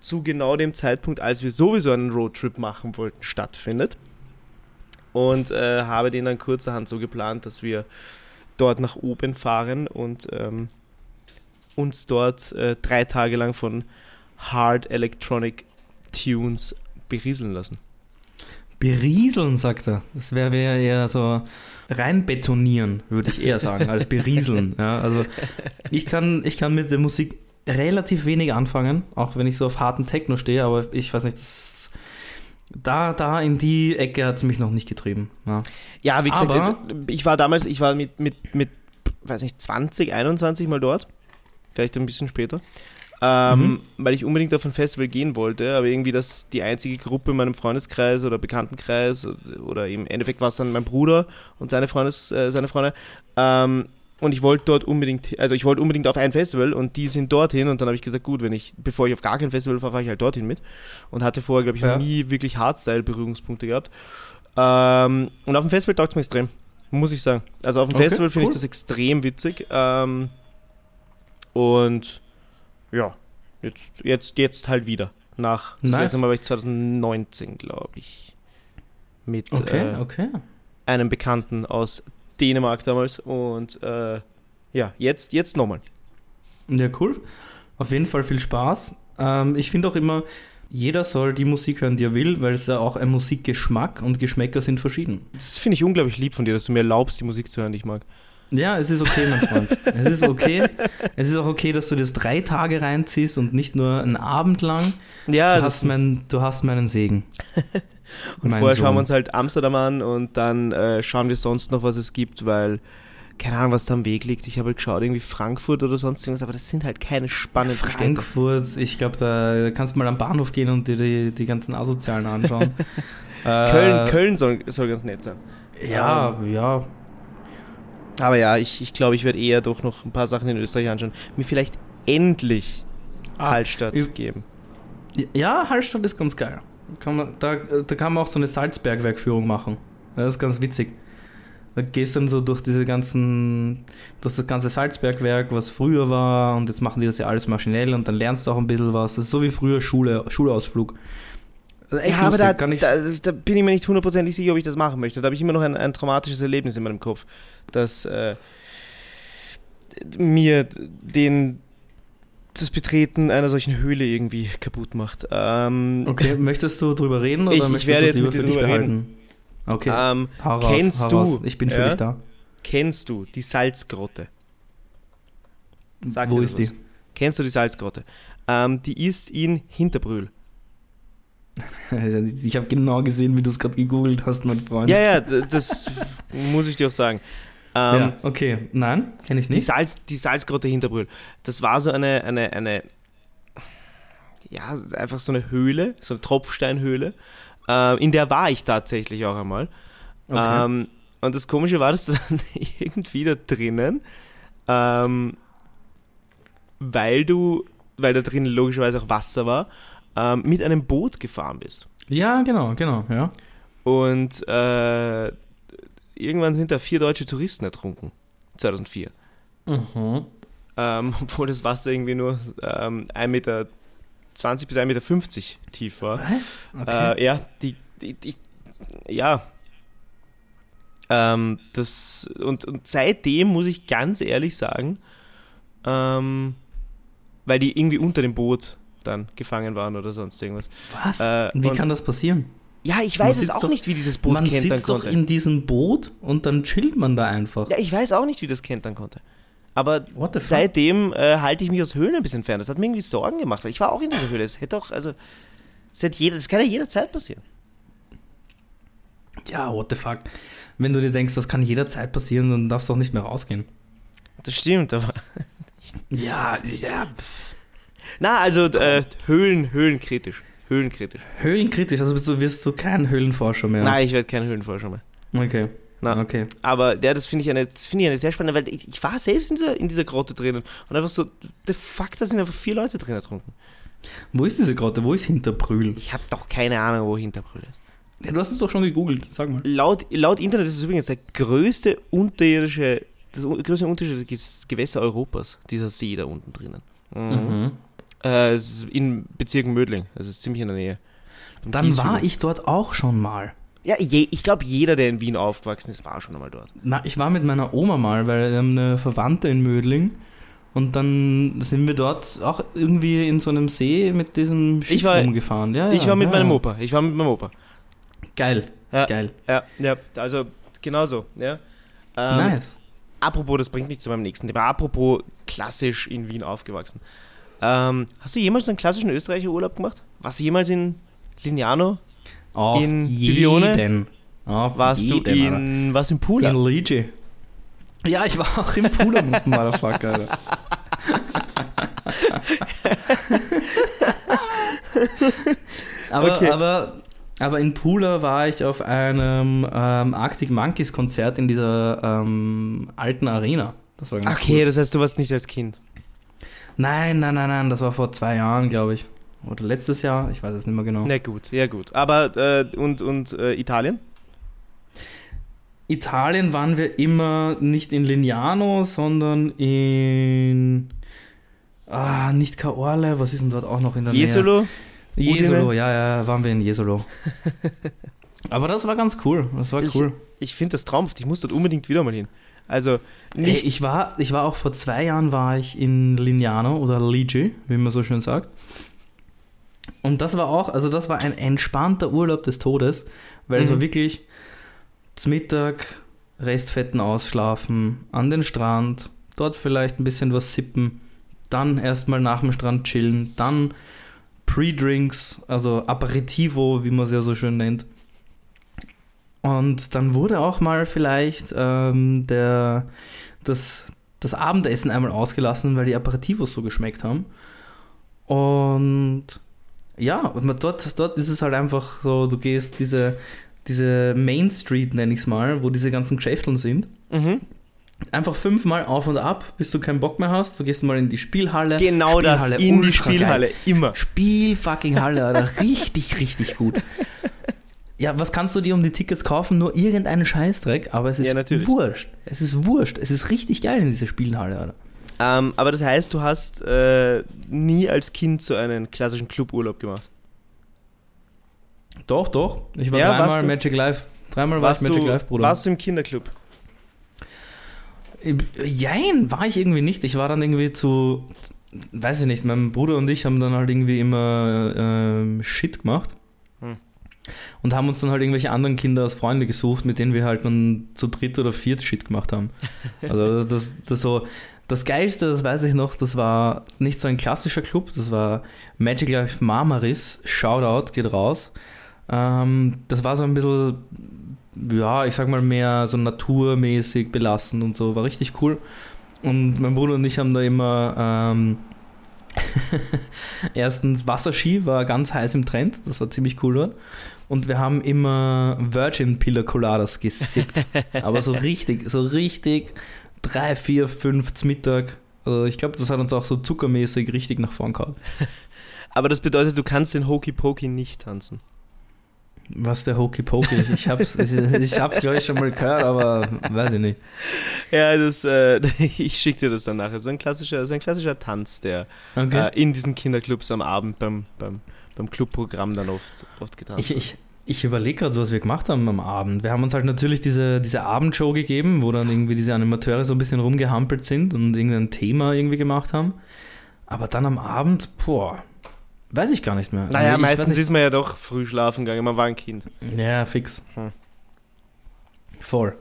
zu genau dem Zeitpunkt, als wir sowieso einen Roadtrip machen wollten, stattfindet. Und äh, habe den dann kurzerhand so geplant, dass wir dort nach oben fahren und ähm, uns dort äh, drei Tage lang von Hard Electronic Tunes berieseln lassen. Berieseln, sagt er. Das wäre wär eher so rein betonieren, würde ich eher sagen, als berieseln. Ja, also ich kann, ich kann mit der Musik relativ wenig anfangen, auch wenn ich so auf harten Techno stehe, aber ich weiß nicht, das, da, da in die Ecke hat es mich noch nicht getrieben. Ja. Ja, wie gesagt, Aber- ich war damals, ich war mit, mit, mit, weiß nicht, 20, 21 mal dort. Vielleicht ein bisschen später. Ähm, Mhm. Weil ich unbedingt auf ein Festival gehen wollte, aber irgendwie das die einzige Gruppe in meinem Freundeskreis oder Bekanntenkreis oder im Endeffekt war es dann mein Bruder und seine, Freundes, äh, seine Freunde. Ähm, und ich wollte dort unbedingt, also ich wollte unbedingt auf ein Festival und die sind dorthin und dann habe ich gesagt, gut, wenn ich, bevor ich auf gar kein Festival fahre, fahre ich halt dorthin mit. Und hatte vorher, glaube ich, Ja. noch nie wirklich Hardstyle-Berührungspunkte gehabt. Ähm, und auf dem Festival taugt es mir extrem, muss ich sagen. Also auf dem Okay, Festival finde cool. ich das extrem witzig. Ähm, und ja, jetzt, jetzt, jetzt halt wieder. Nach, das Nice. letzte Mal war ich 2019, glaube ich. Mit Okay, äh, okay. einem Bekannten aus Dänemark damals. Und äh, ja, jetzt, jetzt nochmal. Ja, cool. Auf jeden Fall viel Spaß. Ähm, ich finde auch immer, jeder soll die Musik hören, die er will, weil es ja auch ein Musikgeschmack und Geschmäcker sind verschieden. Das finde ich unglaublich lieb von dir, dass du mir erlaubst, die Musik zu hören, die ich mag. Ja, es ist okay, mein Freund. es ist okay. Es ist auch okay, dass du das drei Tage reinziehst und nicht nur einen Abend lang. Ja, Du, hast, mein, du hast meinen Segen. und Mein vorher Sohn. schauen wir uns halt Amsterdam an und dann äh, schauen wir sonst noch, was es gibt, weil keine Ahnung, was da am Weg liegt. Ich habe halt geschaut, irgendwie Frankfurt oder sonst irgendwas, aber das sind halt keine spannenden Städte. Frankfurt, ich glaube, da kannst du mal am Bahnhof gehen und dir die, die ganzen Asozialen anschauen. Köln, Äh, Köln soll, soll ganz nett sein. Ja, ja. Aber ja, ich, ich glaube, ich werde eher doch noch ein paar Sachen in Österreich anschauen. Mir vielleicht endlich Ah, Hallstatt ich- geben. Ja, Hallstatt ist ganz geil. Kann man, da, da kann man auch so eine Salzbergwerkführung machen. Das ist ganz witzig. Da gehst dann so durch diese ganzen, durch das ganze Salzbergwerk, was früher war, und jetzt machen die das ja alles maschinell und dann lernst du auch ein bisschen was. Das ist so wie früher Schule, Schulausflug. Ist echt ja, aber lustig, da, kann ich, da, da bin ich mir nicht hundertprozentig sicher, ob ich das machen möchte. Da habe ich immer noch ein, ein traumatisches Erlebnis in meinem Kopf, das äh, mir den, das Betreten einer solchen Höhle irgendwie kaputt macht. Ähm, Okay, möchtest du drüber reden oder Ich- ich möchtest werde du jetzt lieber mit dir für dich behalten? Okay, ähm, raus, kennst du, raus. Ich bin für ja? dich da. kennst du die Salzgrotte? Sag Wo ist die? was? Kennst du die Salzgrotte? Ähm, die ist in Hinterbrühl. Ich habe genau gesehen, wie du es gerade gegoogelt hast, mein Freund. Ja, ja, das muss ich dir auch sagen. Ähm, ja okay. Nein, kenne ich Die, nicht. Salz, die Salzgrotte Hinterbrühl. Das war so eine, eine, eine, ja, einfach so eine Höhle, so eine Tropfsteinhöhle. Ähm, in der war ich tatsächlich auch einmal. Okay. Ähm, und das Komische war, dass du dann irgendwie da drinnen, ähm, weil du, weil da drinnen logischerweise auch Wasser war, ähm, mit einem Boot gefahren bist. Ja, genau, genau, ja. Und äh, irgendwann sind da vier deutsche Touristen ertrunken. 2004. Mhm. Ähm, obwohl das Wasser irgendwie nur ähm, 1 Meter 20 bis 1,50 Meter tief war. Was? Okay. Äh, ja, die, die, die ja. Ähm, das, und, und seitdem muss ich ganz ehrlich sagen, ähm, weil die irgendwie unter dem Boot dann gefangen waren oder sonst irgendwas. Was? äh, Wie kann das passieren? Ja, ich Man weiß es sitzt auch doch- nicht, wie dieses Boot man kentern sitzt doch konnte. in diesem Boot und dann chillt man da einfach. ja, ich weiß auch nicht, wie das kentern konnte. Aber seitdem äh, halte ich mich aus Höhlen ein bisschen fern. Das hat mir irgendwie Sorgen gemacht, weil ich war auch in dieser Höhle. Es hätte doch, also, es hätte jeder, das kann ja jederzeit passieren. Ja, what the fuck. Wenn du dir denkst, das kann jederzeit passieren, dann darfst du auch nicht mehr rausgehen. Das stimmt, aber. Ja, ja. Na, also, äh, Höhlen, höhlenkritisch. Höhlenkritisch. Höhlenkritisch, also bist du, wirst du kein Höhlenforscher mehr. Nein, ich werde kein Höhlenforscher mehr. Okay. Na. Okay. Aber ja, das finde ich, eine, das finde ich eine sehr spannende, weil ich, ich war selbst in dieser, in dieser Grotte drinnen und einfach so, the fuck, da sind einfach vier Leute drin ertrunken. Wo ist diese Grotte? Wo ist Hinterbrühl? Ich habe doch keine Ahnung, wo Hinterbrühl ist. Ja, du hast es doch schon gegoogelt, sag mal. Laut, laut Internet ist es übrigens der größte unterirdische, das größte unterirdische Gewässer Europas, dieser See da unten drinnen. Mhm. Mhm. Äh, in Bezirk Mödling, das ist ziemlich in der Nähe. Dann Gieshübel. war ich dort auch schon mal. Ja, je, ich glaube, jeder, der in Wien aufgewachsen ist, war schon einmal dort. Na, ich war mit meiner Oma mal, weil wir haben eine Verwandte in Mödling. Und dann sind wir dort auch irgendwie in so einem See mit diesem Schiff Ich war- rumgefahren. Ja, ich ja, war mit ja, meinem. Opa. Ich war mit meinem Opa. Geil, Ja. geil. Ja, ja, also genau so. Ja. Ähm, nice. Apropos, das bringt mich zu meinem nächsten Thema. Apropos klassisch in Wien aufgewachsen. Ähm, hast du jemals einen klassischen Österreicher Urlaub gemacht? Warst du jemals in Lignano? Auf in jeden. Bibione? Auf Warst jeden, du in, was in Pula? In Liege. Ja, ich war auch im Pula, Motherfucker, Alter. aber, Okay. aber, aber in Pula war ich auf einem ähm, Arctic Monkeys Konzert in dieser ähm, alten Arena. Das Okay, cool. das heißt, du warst nicht als Kind. Nein, nein, nein, nein, das war vor zwei Jahren, glaube ich. Oder letztes Jahr, ich weiß es nicht mehr genau. Na gut, ja gut. Aber, äh, und, und äh, Italien? Italien waren wir immer nicht in Lignano, sondern in. Ah, nicht Caorle, was ist denn dort auch noch in der Jesolo? Nähe? Jesolo, Udine? ja, ja, waren wir in Jesolo. Aber das war ganz cool, das war Ich- cool. Ich finde das traumhaft. Ich muss dort unbedingt wieder mal hin. Also, Ey, nicht. ich, war, ich war auch vor zwei Jahren war ich in Lignano oder Liege, wie man so schön sagt. Und das war auch, also das war ein entspannter Urlaub des Todes, weil es Mhm. war wirklich zum Mittag Restfetten ausschlafen, an den Strand, dort vielleicht ein bisschen was sippen, dann erstmal nach dem Strand chillen, dann Pre-Drinks, also Aperitivo, wie man es ja so schön nennt. Und dann wurde auch mal vielleicht ähm, der, das, das Abendessen einmal ausgelassen, weil die Aperitivos so geschmeckt haben. Und ja, dort, dort ist es halt einfach so, du gehst diese, diese Main Street, nenne ich es mal, wo diese ganzen Geschäfteln sind. Mhm. Einfach fünfmal auf und ab, bis du keinen Bock mehr hast. Du gehst mal in die Spielhalle. Genau das, Spielhalle, in die ultra geil. Spielhalle, immer. Spiel fucking Halle, Alter. Richtig, richtig gut. Ja, was kannst du dir um die Tickets kaufen? Nur irgendeinen Scheißdreck, aber es ist Ja, wurscht. Es ist wurscht. Es ist richtig geil in dieser Spielhalle, Alter. Ähm, aber das heißt, du hast äh, nie als Kind so einen klassischen Cluburlaub gemacht. Doch, doch. Ich war Ja, dreimal Magic Live. Dreimal war ich Warst Magic du, Live, Bruder. warst du im Kinderclub? Jein, war ich irgendwie nicht. Ich war dann irgendwie zu, weiß ich nicht, mein Bruder und ich haben dann halt irgendwie immer ähm, Shit gemacht. Und haben uns dann halt irgendwelche anderen Kinder als Freunde gesucht, mit denen wir halt dann zu dritt oder viert Shit gemacht haben. Also das, das so, das Geilste, das weiß ich noch, das war nicht so ein klassischer Club, das war Magic Life Marmaris, Shoutout, geht raus. Ähm, das war so ein bisschen, ja, ich sag mal mehr so naturmäßig belassen und so, war richtig cool. Und mein Bruder und ich haben da immer ähm, erstens Wasserski war ganz heiß im Trend, das war ziemlich cool dort. Und wir haben immer Virgin Pina Coladas gesippt. Aber so richtig, so richtig drei, vier, fünf zum Mittag. Also ich glaube, das hat uns auch so zuckermäßig richtig nach vorn gehauen. Aber das bedeutet, du kannst den Hokey Pokey nicht tanzen. Was der Hokey Pokey ist. Ich hab's, ich, ich hab's glaube ich schon mal gehört, aber weiß ich nicht. Ja, das, äh, ich schicke dir das dann nachher. So ein klassischer, so ein klassischer Tanz, der Okay. äh, in diesen Kinderclubs am Abend beim, beim, beim Clubprogramm dann oft, oft getanzt Ich, ich, ich überlege gerade, was wir gemacht haben am Abend. Wir haben uns halt natürlich diese, diese Abendshow gegeben, wo dann irgendwie diese Animateure so ein bisschen rumgehampelt sind und irgendein Thema irgendwie gemacht haben. Aber dann am Abend, boah, weiß ich gar nicht mehr. Naja, ich meistens ist man ja doch früh schlafen gegangen, man war ein Kind. Ja, fix. Hm. Voll.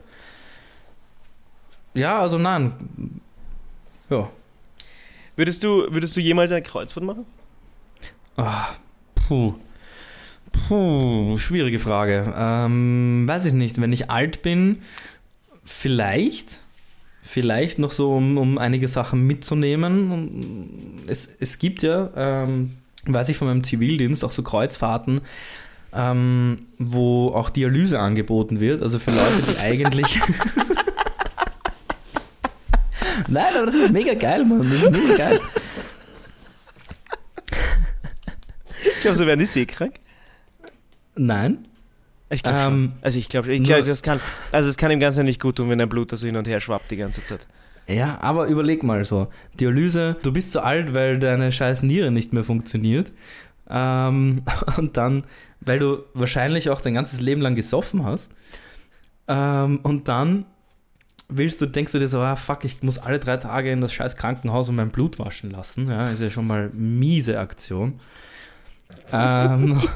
Ja, also nein. Ja. Würdest du, würdest du jemals eine Kreuzfahrt machen? Ah, puh. Puh, schwierige Frage. Ähm, weiß ich nicht. Wenn ich alt bin, vielleicht. Vielleicht noch so, um, um einige Sachen mitzunehmen. Es, es gibt ja, ähm, weiß ich von meinem Zivildienst, auch so Kreuzfahrten, ähm, wo auch Dialyse angeboten wird. Also für Leute, die eigentlich. Nein, aber das ist mega geil, Mann. Das ist mega geil. Ich glaube, so werden die seekrank. Nein. Ich glaube Ähm. Also ich glaube, ich glaub, das kann, also es kann dem Ganzen nicht gut tun, wenn dein Blut so hin und her schwappt die ganze Zeit. Ja, aber überleg mal so. Dialyse, du bist zu alt, weil deine scheiß Niere nicht mehr funktioniert. Ähm, und dann, weil du wahrscheinlich auch dein ganzes Leben lang gesoffen hast. Ähm, und dann willst du, denkst du dir so, ah fuck, ich muss alle drei Tage in das scheiß Krankenhaus und mein Blut waschen lassen. Ja, ist ja schon mal miese Aktion. Ähm,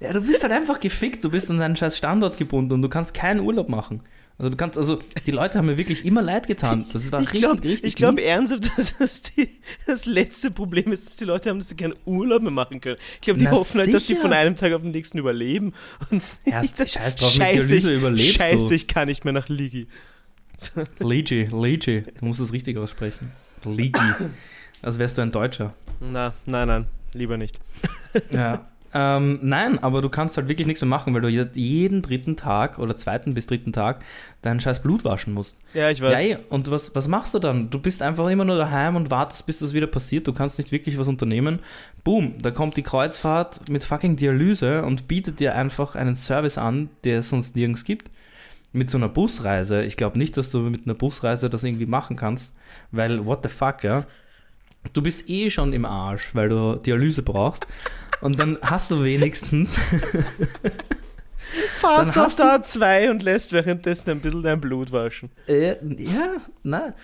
ja, du bist halt einfach gefickt, du bist an deinen scheiß Standort gebunden und du kannst keinen Urlaub machen. Also du kannst, also die Leute haben mir wirklich immer leid getan. Das war ich richtig, glaube richtig. ich glaub mies. ernsthaft, dass das die, das letzte Problem ist, dass die Leute haben, dass sie keinen Urlaub mehr machen können. Ich glaube, die Na hoffen halt, dass sie sicher. von einem Tag auf den nächsten überleben. Und nicht, dass- scheiß drauf, mit scheiße, ich, überlebst scheiße du. ich kann nicht mehr nach Ligi. Ligi, Ligi. Du musst es richtig aussprechen. Ligi. Als wärst du ein Deutscher. Na, nein, nein, lieber nicht. Ja. Ähm, nein, aber du kannst halt wirklich nichts mehr machen, weil du je- jeden dritten Tag oder zweiten bis dritten Tag dein scheiß Blut waschen musst. Ja, ich Ja, weiß. eh, und was, was machst du dann? Du bist einfach immer nur daheim und wartest, bis das wieder passiert. Du kannst nicht wirklich was unternehmen. Boom, da kommt die Kreuzfahrt mit fucking Dialyse und bietet dir einfach einen Service an, der es sonst nirgends gibt. Mit so einer Busreise. Ich glaube nicht, dass du mit einer Busreise das irgendwie machen kannst, weil what the fuck, ja? Du bist eh schon im Arsch, weil du Dialyse brauchst. Und dann hast du wenigstens Dann auf hast du- da zwei und lässt währenddessen ein bisschen dein Blut waschen. Äh, ja, na.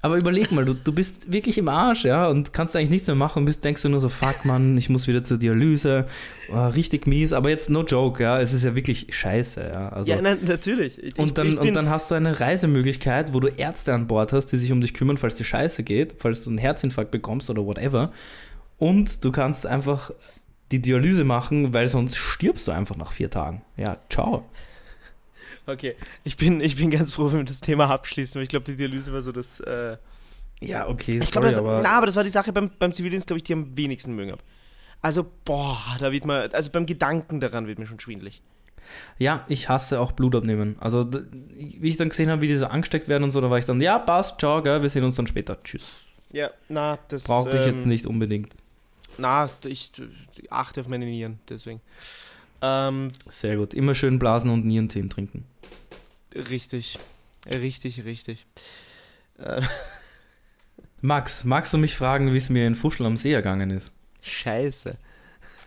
Aber überleg mal, du, du bist wirklich im Arsch, ja, und kannst eigentlich nichts mehr machen und bist, denkst du nur so, fuck, Mann, ich muss wieder zur Dialyse. Oh, richtig mies, aber jetzt no joke, ja, es ist ja wirklich scheiße, ja. Also, ja, nein, natürlich. Ich, und, dann, und dann hast du eine Reisemöglichkeit, wo du Ärzte an Bord hast, die sich um dich kümmern, falls dir scheiße geht, falls du einen Herzinfarkt bekommst oder whatever. Und du kannst einfach die Dialyse machen, weil sonst stirbst du einfach nach vier Tagen. Ja, ciao. Okay, ich bin, ich bin ganz froh, wenn wir das Thema abschließen, weil ich glaube, die Dialyse war so das. Äh, Ja, okay, ich glaube, das, aber... na, aber das war die Sache beim, beim Zivildienst, glaube ich, die am wenigsten mögen habe. Also, boah, da wird man, also beim Gedanken daran wird mir schon schwindelig. Ja, ich hasse auch Blut abnehmen. Also, wie ich dann gesehen habe, wie die so angesteckt werden und so, da war ich dann, ja, passt, ciao, gell, wir sehen uns dann später. Tschüss. Ja, na, das. Brauche ich jetzt ähm, nicht unbedingt. Na, ich, ich achte auf meine Nieren, deswegen. Ähm, Sehr gut. Immer schön blasen und Nierentee trinken. Richtig. Richtig, richtig. Äh, Max, magst du mich fragen, wie es mir in Fuschel am See ergangen ist? scheiße.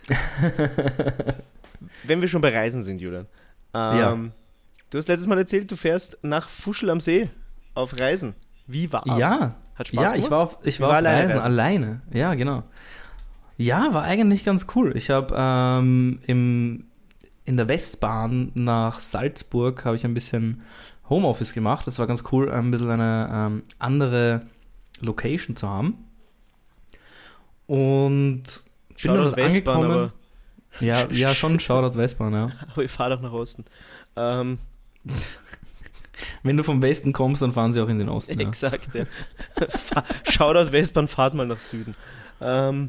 Wenn wir schon bei Reisen sind, Julian. Ähm, Ja. Du hast letztes Mal erzählt, du fährst nach Fuschel am See auf Reisen. Wie war's? Ja, Hat Spaß ja, ich gemacht? war auf, ich war war auf alleine Reisen reisen? alleine. Ja, genau. Ja, war eigentlich ganz cool. Ich habe ähm, im, in der Westbahn nach Salzburg habe ich ein bisschen Homeoffice gemacht. Das war ganz cool, ein bisschen eine ähm, andere Location zu haben. Und bin Shoutout dann Westbahn, angekommen. Ja, ja, schon Shoutout Westbahn, ja. aber, ich fahre doch nach Osten. Ähm, Wenn du vom Westen kommst, dann fahren sie auch in den Osten. Ja. Exakt, ja. Shoutout Westbahn, fahrt mal nach Süden. Ähm,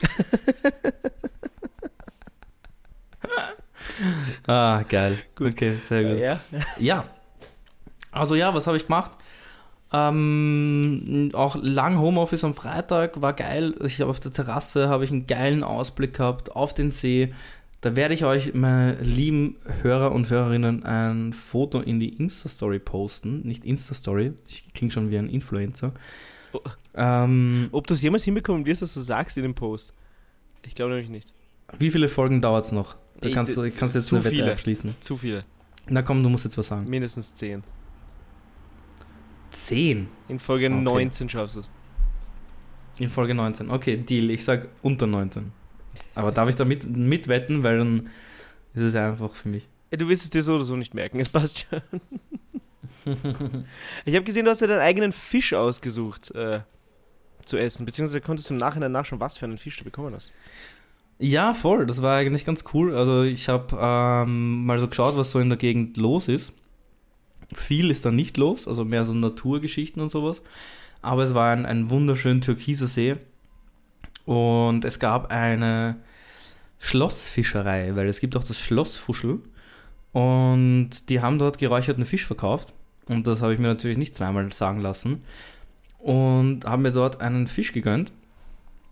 Ah, geil. Gut. Okay, sehr gut. ja. Ja. Also ja, was habe ich gemacht? Ähm, auch lang Homeoffice am Freitag war geil. Ich habe auf der Terrasse habe ich einen geilen Ausblick gehabt auf den See. Da werde ich euch, meine lieben Hörer und Hörerinnen, ein Foto in die Insta-Story posten. Nicht Insta-Story, ich klinge schon wie ein Influencer. Oh. Ähm, Ob du es jemals hinbekommen wirst, dass du sagst in dem Post? Ich glaube nämlich nicht. wie viele Folgen dauert es noch? Da Ich- kannst du kannst jetzt eine Wette viele. abschließen. Zu viele. Na komm, du musst jetzt was sagen. Mindestens 10. Zehn In Folge Okay. 19 schaffst du es. in Folge 19. Okay, Deal. Ich sag unter 19. Aber darf ich da mit, mitwetten, weil dann ist es einfach für mich. Ja, du wirst es dir so oder so nicht merken, es passt schon. ich habe gesehen, du hast dir deinen eigenen Fisch ausgesucht äh, zu essen, beziehungsweise konntest du im Nachhinein nachschauen, was für einen Fisch du bekommen hast. Ja, voll. Das war eigentlich ganz cool. Also ich habe ähm, mal so geschaut, was so in der Gegend los ist. Viel ist da nicht los, also mehr so Naturgeschichten und sowas. Aber es war ein, ein wunderschön türkiser See. Und es gab eine Schlossfischerei, weil es gibt auch das Schlossfuschel. Und die haben dort geräucherten Fisch verkauft. Und das habe ich mir natürlich nicht zweimal sagen lassen. Und haben mir dort einen Fisch gegönnt.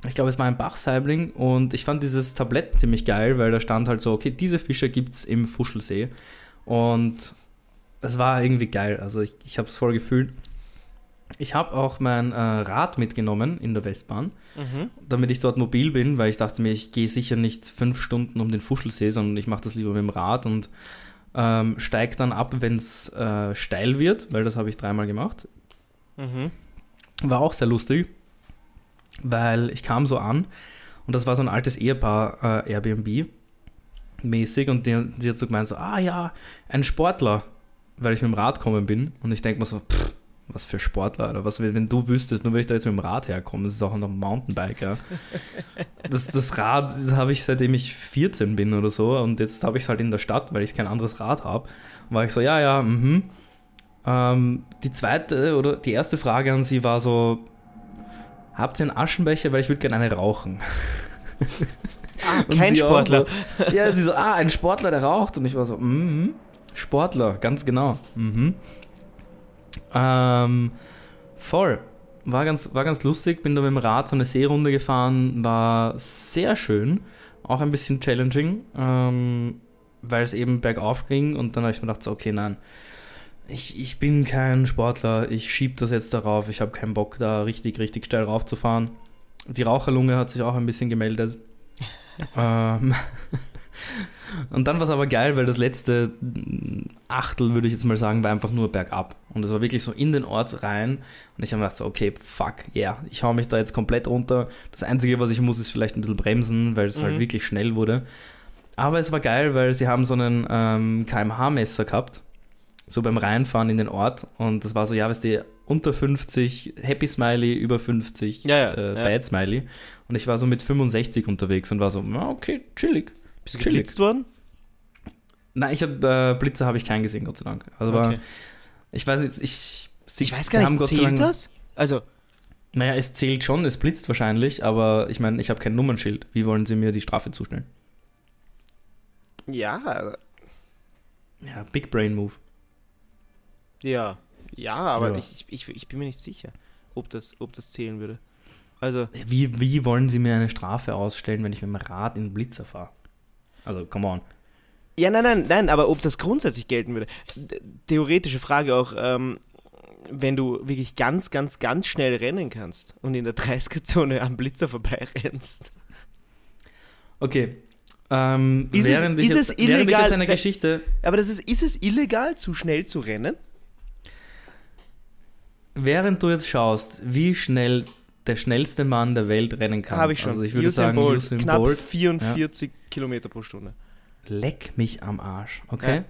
Ich glaube, es war ein Bachsaibling und ich fand dieses Tablett ziemlich geil, weil da stand halt so, okay, diese Fische gibt es im Fuschelsee. Und es war irgendwie geil. Also ich, ich habe es voll gefühlt. Ich habe auch mein äh, Rad mitgenommen in der Westbahn, Mhm. damit ich dort mobil bin, weil ich dachte mir, ich gehe sicher nicht fünf Stunden um den Fuschelsee, sondern ich mache das lieber mit dem Rad und ähm, steige dann ab, wenn es äh, steil wird, weil das habe ich dreimal gemacht. Mhm. War auch sehr lustig, weil ich kam so an und das war so ein altes Ehepaar, äh, Airbnb mäßig und die, die hat so gemeint so, ah ja, ein Sportler, weil ich mit dem Rad kommen bin und ich denke mir so, pff, was für Sportler oder was, wenn du wüsstest, nur wenn ich da jetzt mit dem Rad herkomme, das ist auch noch ein Mountainbike, ja. Das, das Rad habe ich seitdem ich 14 bin oder so und jetzt habe ich es halt in der Stadt, weil ich kein anderes Rad habe. War ich so, ja, ja, mhm. Ähm, die zweite oder die erste Frage an sie war so, habt ihr einen Aschenbecher, weil ich würde gerne eine rauchen. Ah, kein Sportler. So, ja, sie so, ah, ein Sportler, der raucht. Und ich war so, mhm, Sportler, ganz genau. Mhm. Ähm, voll. War ganz, war ganz lustig, bin da mit dem Rad so eine Seerunde gefahren, war sehr schön, auch ein bisschen challenging, ähm, weil es eben bergauf ging und dann habe ich mir gedacht, so, okay, nein, ich, ich bin kein Sportler, ich schieb das jetzt darauf, ich habe keinen Bock da richtig, richtig steil raufzufahren. Die Raucherlunge hat sich auch ein bisschen gemeldet. ähm, und dann war es aber geil, weil das letzte Achtel, würde ich jetzt mal sagen, war einfach nur bergab. Und es war wirklich so in den Ort rein. Und ich habe mir gedacht, so, okay, fuck, yeah, ich hau mich da jetzt komplett runter. Das Einzige, was ich muss, ist vielleicht ein bisschen bremsen, weil es Mhm. halt wirklich schnell wurde. Aber es war geil, weil sie haben so einen ähm, KMH-Messer gehabt, so beim Reinfahren in den Ort. Und das war so, ja, weißt du, unter 50 Happy Smiley, über 50 Ja, ja, äh, ja. Bad Smiley. Und ich war so mit 65 unterwegs und war so, okay, chillig. Bist du chillig. geblitzt worden? Nein, ich habe äh, Blitze habe ich keinen gesehen, Gott sei Dank. Also war, Okay. ich weiß jetzt, ich, sie, Ich weiß gar haben nicht, Gott sei zählt Dank- das? Also, Naja, es zählt schon, es blitzt wahrscheinlich, aber ich meine, ich habe kein Nummernschild. Wie wollen sie mir die Strafe zustellen? ja, Ja, Big Brain Move. Ja, ja, aber Ja. Ich, ich, ich bin mir nicht sicher, ob das, ob das zählen würde. Also, Wie, wie wollen sie mir eine Strafe ausstellen, wenn ich mit dem Rad in den Blitzer fahre? Also, come on. ja, nein, nein, nein, aber ob das grundsätzlich gelten würde. Theoretische Frage auch, ähm, wenn du wirklich ganz, ganz, ganz schnell rennen kannst und in der 30er-Zone am Blitzer vorbeirennst. Okay. Ähm, Ist es- ist jetzt, es illegal, eine Geschichte, Aber das ist, ist es illegal, zu schnell zu rennen? Während du jetzt schaust, wie schnell der schnellste Mann der Welt rennen kann. Habe ich schon. Also ich würde Usain sagen, Bolt, Usain knapp Bolt. 44 Kilometer pro Stunde. Leck mich am Arsch, okay?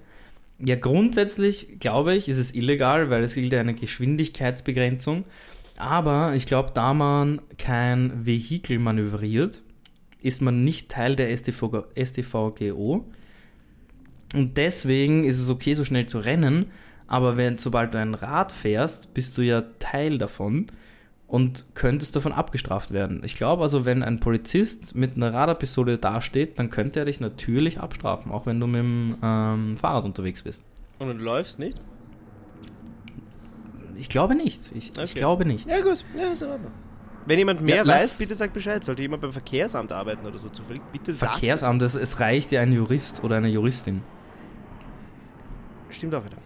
Ja, grundsätzlich glaube ich, ist es illegal, weil es gilt ja eine Geschwindigkeitsbegrenzung. Aber ich glaube, da man kein Vehikel manövriert, ist man nicht Teil der STV, STVGO. Und deswegen ist es okay, so schnell zu rennen. Aber wenn, sobald du ein Rad fährst, bist du ja Teil davon und könntest davon abgestraft werden. Ich glaube also, wenn ein Polizist mit einer Radarpistole dasteht, dann könnte er dich natürlich abstrafen, auch wenn du mit dem ähm, Fahrrad unterwegs bist. Und du läufst nicht? ich glaube nicht. Ich, Okay. ich glaube nicht. Ja, gut. Ja, ist in Ordnung. Wenn jemand mehr Ja, weiß, bitte sagt Bescheid. Sollte jemand beim Verkehrsamt arbeiten oder so zufällig, bitte sagt Verkehrsamt, es, es reicht ja ein Jurist oder eine Juristin. Stimmt auch wieder.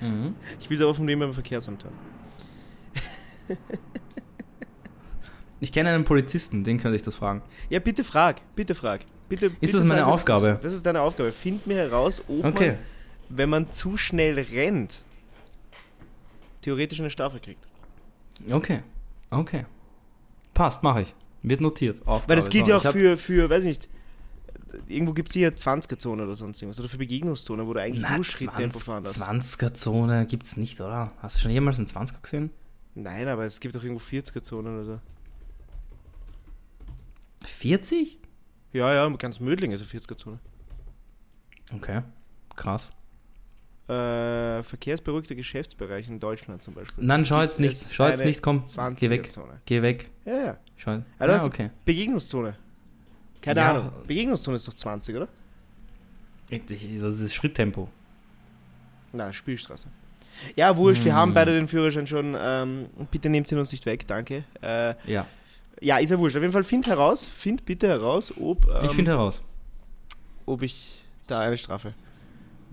Mhm. Ich will es aber von wem beim Verkehrsamt haben. Ich kenne einen Polizisten, den könnte ich das fragen. Ja, bitte frag. Bitte frag. Bitte, bitte das meine sag mir, Aufgabe? Das ist, ist deine Aufgabe. Find mir heraus, ob Okay. man, wenn man zu schnell rennt, theoretisch eine Strafe kriegt. Okay. Okay. Passt, mache ich. Wird notiert. Aufgabe. Weil das gilt ja auch für, für, weiß nicht, irgendwo gibt es hier 20er-Zone oder sonst irgendwas. Oder für Begegnungszone, wo du eigentlich Na, nur Schritttempo fahren darfst. 20er-Zone gibt's nicht, oder? Hast du schon jemals einen 20er gesehen? Nein, aber es gibt auch irgendwo 40er-Zonen oder so. 40? Ja, ja, ganz Mödling ist eine 40er-Zone. Okay. Krass. Äh, verkehrsberuhigter Geschäftsbereich in Deutschland zum Beispiel. Nein, schau Gibt jetzt nicht. es Schau jetzt nicht, komm. Geh weg. 20er-Zone. Geh weg. Ja, ja. Schau. Ja, hast- okay. Begegnungszone. Keine Ja. Ahnung. Begegnungszone ist doch 20, oder? Das ist Schritttempo. Na, Spielstraße. Ja, wurscht, wir Hm. haben beide den Führerschein schon. Ähm, bitte nehmt ihn uns nicht weg, danke. Äh, Ja. ja, ist ja wurscht. Auf jeden Fall find heraus, find bitte heraus, ob, ähm, Ich finde heraus. ob ich da eine Strafe.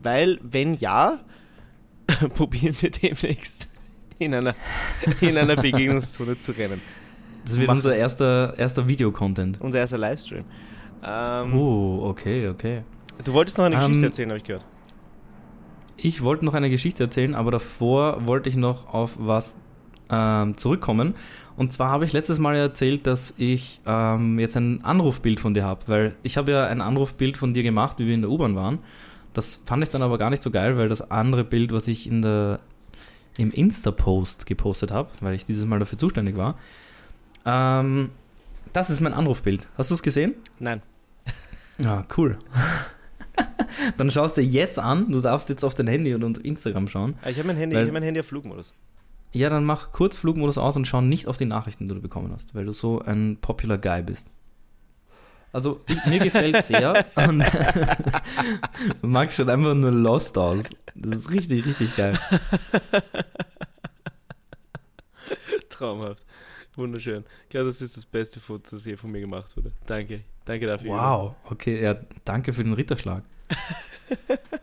Weil, wenn ja, probieren wir demnächst in einer, in einer Begegnungszone zu rennen. Das wird unser erster, erster Videocontent. Unser erster Livestream. Ähm, Oh, okay, okay. Du wolltest noch eine Geschichte Ähm, erzählen, habe ich gehört. Ich wollte noch eine Geschichte erzählen, aber davor wollte ich noch auf was ähm, zurückkommen. Und zwar habe ich letztes Mal erzählt, dass ich ähm, jetzt ein Anrufbild von dir habe, weil ich habe ja ein Anrufbild von dir gemacht, wie wir in der U-Bahn waren. Das fand ich dann aber gar nicht so geil, weil das andere Bild, was ich in der, im Insta-Post gepostet habe, weil ich dieses Mal dafür zuständig war, ähm, das ist mein Anrufbild. Hast du es gesehen? Nein. Ja, cool. Dann schaust du jetzt an, du darfst jetzt auf dein Handy und, und Instagram schauen. Ah, Ich habe mein Handy, Weil- ich habe mein Handy auf Flugmodus. Ja, dann mach kurz Flugmodus aus und schau nicht auf die Nachrichten, die du bekommen hast, weil du so ein popular Guy bist. Also, ich, mir gefällt sehr. Und Max schaut einfach nur lost aus. Das ist richtig, richtig geil. Traumhaft. Wunderschön. Ich glaube, das ist das beste Foto, das je von mir gemacht wurde. Danke. Danke dafür. Wow. Okay, ja, danke für den Ritterschlag.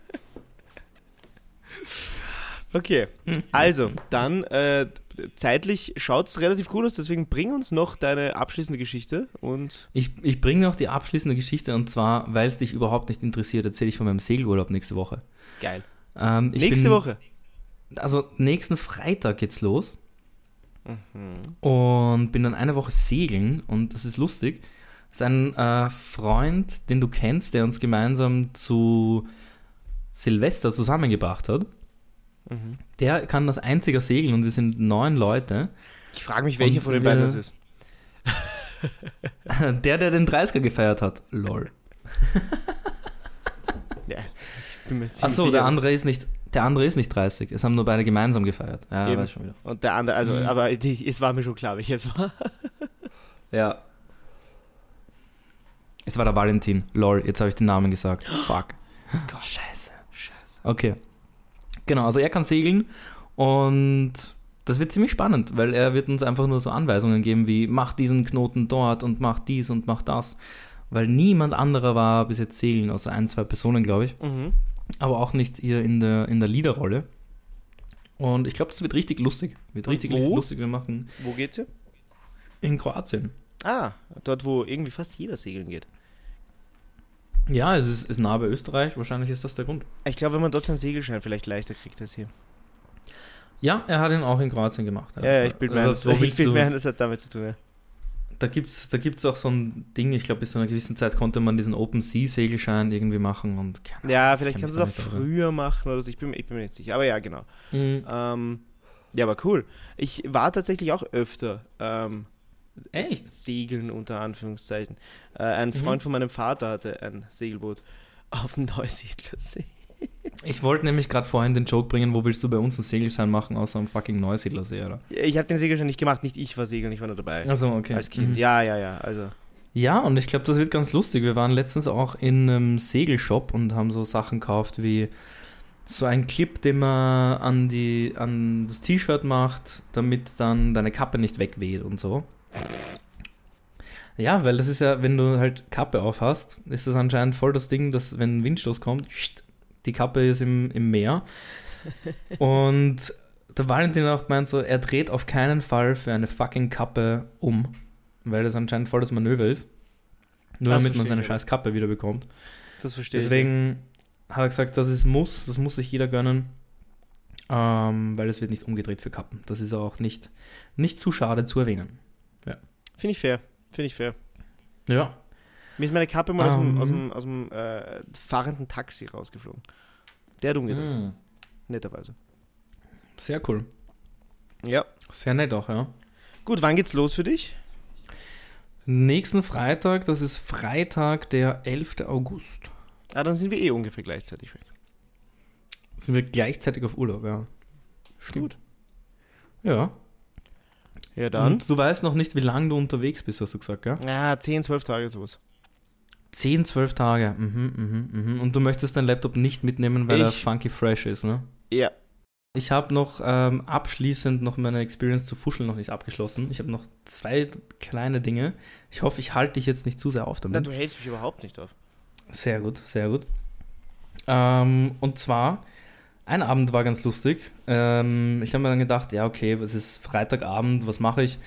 Okay, also, dann äh, zeitlich schaut es relativ gut aus, deswegen bring uns noch deine abschließende Geschichte und Ich, ich bringe noch die abschließende Geschichte und zwar, weil es dich überhaupt nicht interessiert, erzähle ich von meinem Segelurlaub nächste Woche. geil. Ähm, Nächste bin, Woche. Also, nächsten Freitag geht's los. Mhm. und bin dann eine Woche segeln und das ist lustig. Das ist ein äh, Freund, den du kennst, der uns gemeinsam zu Silvester zusammengebracht hat. Mhm. Der kann das einziger segeln und wir sind neun Leute. Ich frage mich, welcher von den beiden das ist. Der, der den 30er gefeiert hat. Lol. Ja, ich bin mir Achso, der andere ist nicht. Der andere ist nicht 30. Es haben nur beide gemeinsam gefeiert. Ja, Eben. weiß schon wieder. Und der andere, also, Mhm. aber die, es war mir schon klar, welcher es war. Ja. Es war der Valentin. Lol, jetzt habe ich den Namen gesagt. Fuck. Gott, scheiße. Scheiße. Okay. Genau, also er kann segeln und das wird ziemlich spannend, weil er wird uns einfach nur so Anweisungen geben wie mach diesen Knoten dort und mach dies und mach das. Weil niemand anderer war bis jetzt segeln, außer ein, zwei Personen, glaube ich. Mhm. Aber auch nicht hier in der, in der Leaderrolle. Und ich glaube, das wird richtig lustig. Wird Und richtig, wo? lustig. Wir machen Wo geht's hier? in Kroatien. Ah, dort, wo irgendwie fast jeder segeln geht. Ja, es ist, ist nah bei Österreich. Wahrscheinlich ist das der Grund. Ich glaube, wenn man dort seinen Segelschein vielleicht leichter kriegt als hier. Ja, er hat ihn auch in Kroatien gemacht. Ja, ja ich bin mir ein, mir ein, das hat damit zu tun. Ja. Da gibt's, da gibt's auch so ein Ding, ich glaube, bis zu einer gewissen Zeit konnte man diesen Open Sea Segelschein irgendwie machen und keine Ja, vielleicht kannst du es auch früher machen oder so. Ich bin, ich bin mir nicht sicher. Aber ja, genau. Mhm. Ähm, ja, aber cool. Ich war tatsächlich auch öfter ähm, Echt? segeln unter Anführungszeichen. Äh, ein Mhm. Freund von meinem Vater hatte ein Segelboot auf dem Neusiedlersee. Ich wollte nämlich gerade vorhin den Joke bringen, wo willst du bei uns einen Segelschein machen, außer am fucking Neusiedlersee, oder? Ich habe den Segelschein nicht gemacht, nicht ich war segeln, ich war nur dabei. Also okay. Als Kind. Mhm. Ja, ja, ja. Also. Ja, und ich glaube, das wird ganz lustig. Wir waren letztens auch in einem Segelshop und haben so Sachen gekauft wie so ein Clip, den man an, die, an das T-Shirt macht, damit dann deine Kappe nicht wegweht und so. Ja, weil das ist ja, wenn du halt Kappe auf hast, ist das anscheinend voll das Ding, dass wenn ein Windstoß kommt, die Kappe ist im, im Meer. Und der Valentin hat auch gemeint, so, er dreht auf keinen Fall für eine fucking Kappe um, weil das anscheinend voll das Manöver ist. Nur Das damit man seine ich. scheiß Kappe wieder bekommt. Das verstehe Deswegen hat er gesagt, das ist Muss, das muss sich jeder gönnen, ähm, weil es wird nicht umgedreht für Kappen. Das ist auch nicht, nicht zu schade zu erwähnen. ich. Finde ich fair. Finde ich fair. Ja. Mir ist meine Kappe mal aus dem, Ähm. aus dem, aus dem äh, fahrenden Taxi rausgeflogen. Der hat umgedreht, netterweise. Sehr cool. Ja. Sehr nett auch, ja. Gut, wann geht's los für dich? Nächsten Freitag, das ist Freitag, der 11. August. Ah, dann sind wir eh ungefähr gleichzeitig weg. Sind wir gleichzeitig auf Urlaub, ja. Gut. Ja. Ja, dann. Und du weißt noch nicht, wie lange du unterwegs bist, hast du gesagt, gell? Ja, 10, 12 Tage sowas. 10, 12 Tage. Mhm, mhm, mhm. Und du möchtest deinen Laptop nicht mitnehmen, weil er Ich- funky fresh ist, ne? Ja. Ich habe noch ähm, abschließend noch meine Experience zu Fuscheln noch nicht abgeschlossen. Ich habe noch zwei kleine Dinge. Ich hoffe, ich halte dich jetzt nicht zu sehr auf Na, damit. du hältst mich überhaupt nicht auf. Sehr gut, sehr gut. Ähm, und zwar, ein Abend war ganz lustig. Ähm, ich habe mir dann gedacht, ja, okay, es ist Freitagabend, was mache ich?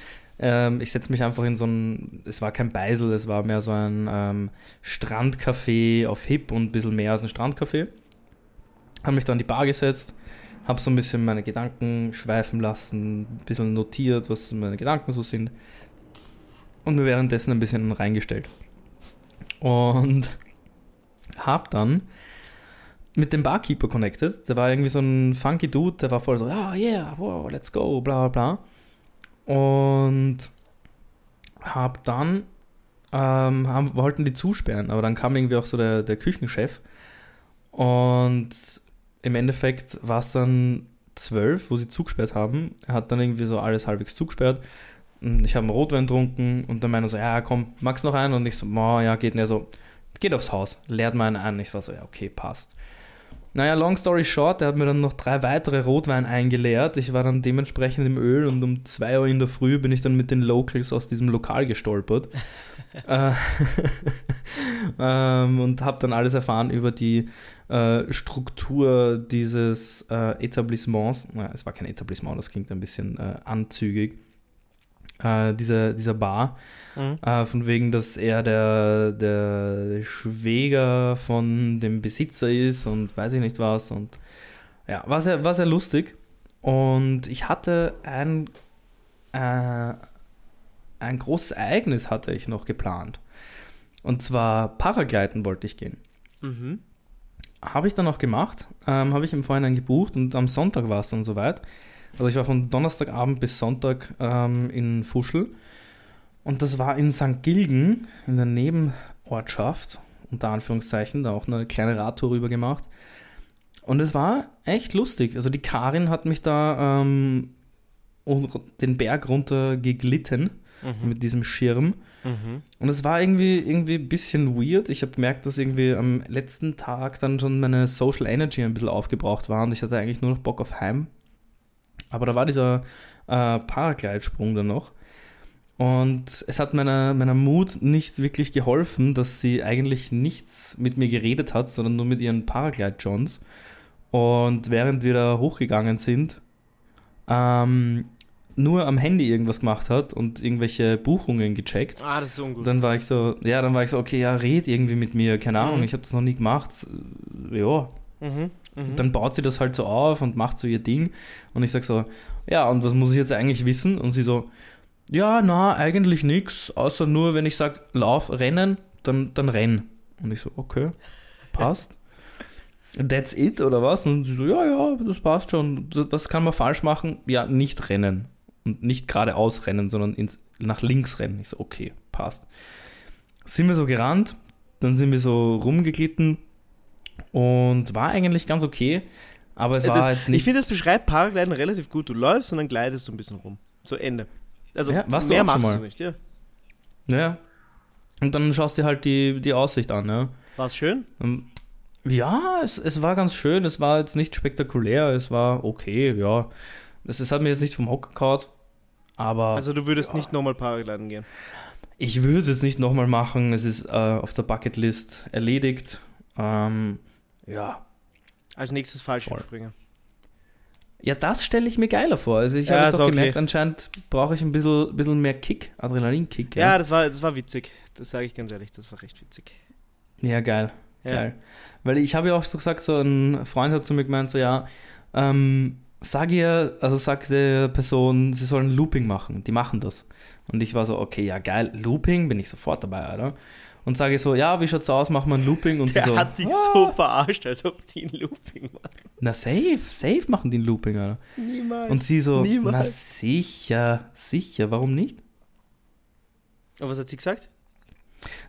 Ähm, ich setze mich einfach in so ein, es war kein Beisel, es war mehr so ein ähm, Strandcafé auf Hip und ein bisschen mehr als ein Strandcafé. Habe mich dann an die Bar gesetzt, habe so ein bisschen meine Gedanken schweifen lassen, ein bisschen notiert, was meine Gedanken so sind. Und mir währenddessen ein bisschen reingestellt. Und habe dann mit dem Barkeeper connected. Der war irgendwie so ein funky Dude, der war voll so, ja, yeah, wow, let's go, bla bla bla. Und habe dann, ähm, haben, wollten die zusperren, aber dann kam irgendwie auch so der, der Küchenchef. Und im Endeffekt war es dann zwölf, wo sie zugesperrt haben. Er hat dann irgendwie so alles halbwegs zugesperrt. Und Ich habe einen Rotwein getrunken und dann meinte er so, ja komm, magst noch einen? Und ich so, "Boah, ja, geht nicht. Er so, geht aufs Haus, leert mal einen an. Ich war so, ja, okay, passt. Naja, long story short, er hat mir dann noch drei weitere Rotwein eingeleert. Ich war dann dementsprechend im Öl und um 2 Uhr in der Früh bin ich dann mit den Locals aus diesem Lokal gestolpert. äh, ähm, und habe dann alles erfahren über die äh, Struktur dieses äh, Etablissements. Naja, es war kein Etablissement, das klingt ein bisschen äh, anzügig. Äh, dieser, dieser Bar. Mhm. Äh, von wegen, dass er der, der Schwäger von dem Besitzer ist und weiß ich nicht was. Und ja, war sehr, war sehr lustig. Und ich hatte ein, äh, ein großes Ereignis hatte ich noch geplant. Und zwar Paragliden wollte ich gehen. Mhm. Habe ich dann auch gemacht, ähm, habe ich im Vorhinein gebucht und am Sonntag war es dann soweit. Also ich war von Donnerstagabend bis Sonntag ähm, in Fuschel und das war in St. Gilgen, in der Nebenortschaft, unter Anführungszeichen, da auch eine kleine Radtour rüber gemacht. Und es war echt lustig. Also die Karin hat mich da ähm, den Berg runter geglitten Mhm. mit diesem Schirm. Mhm. Und es war irgendwie, irgendwie ein bisschen weird. Ich habe gemerkt, dass irgendwie am letzten Tag dann schon meine Social Energy ein bisschen aufgebraucht war und ich hatte eigentlich nur noch Bock auf Heim. Aber da war dieser äh, Paraglidesprung dann noch. Und es hat meiner, meiner Mut nicht wirklich geholfen, dass sie eigentlich nichts mit mir geredet hat, sondern nur mit ihren Paraglide-Johns. Und während wir da hochgegangen sind, ähm, nur am Handy irgendwas gemacht hat und irgendwelche Buchungen gecheckt. Ah, das ist ungut. Dann war ich so, ja, dann war ich so, okay, ja, red irgendwie mit mir, keine Ahnung, Mhm. ich habe das noch nie gemacht. Ja, mhm. Mhm. dann baut sie das halt so auf und macht so ihr Ding. Und ich sag so, ja, und was muss ich jetzt eigentlich wissen? Und sie so, ja, na, eigentlich nix, außer nur, wenn ich sag, lauf, rennen, dann, dann renn. Und ich so, okay, passt. That's it, oder was? Und sie so, ja, ja, das passt schon. Das- Das kann man falsch machen. Ja, nicht rennen. Und nicht geradeaus rennen, sondern ins, nach links rennen. Ich so, okay, passt. Sind wir so gerannt, dann sind wir so rumgeglitten und war eigentlich ganz okay. Aber es Äh, war das, jetzt nicht. ich finde, das beschreibt Paragliden relativ gut. Du läufst und dann gleitest du ein bisschen rum. So Ende. Also Ja, warst du mehr schon machst mal? du nicht, ja. Ja. Und dann schaust du dir halt die, die Aussicht an, ja. War's schön? Ähm, Ja, es, es war ganz schön. Es war jetzt nicht spektakulär. Es war okay, ja. Es, es hat mir jetzt nicht vom Hocker gehauen. Aber Also du würdest ja. nicht nochmal Paragliden gehen. ich würde es jetzt nicht nochmal machen. Es ist äh, auf der Bucketlist erledigt. Ähm, ja. Als nächstes Fallschirmspringen. Ja, das stelle ich mir geiler vor. Also ich Ja, habe jetzt auch okay. gemerkt, anscheinend brauche ich ein bisschen, bisschen mehr Kick, Adrenalinkick. Ja, das, war, das war witzig. Das sage ich ganz ehrlich, das war recht witzig. ja geil. Ja. Geil. Weil ich habe ja auch so gesagt, so ein Freund hat zu mir gemeint, so ja, ähm, sag ihr, also sag der Person, sie sollen Looping machen. Die machen das. Und ich war so, okay, ja geil, Looping, bin ich sofort dabei, oder? Und sage ich so, ja, wie schaut's aus, machen wir ein Looping? Und Der so, hat dich "Ah." so verarscht, als ob die ein Looping machen. na safe, safe machen die ein Looping, oder? Niemals. Und sie so, Niemals. na sicher, sicher, warum nicht? Aber was hat sie gesagt?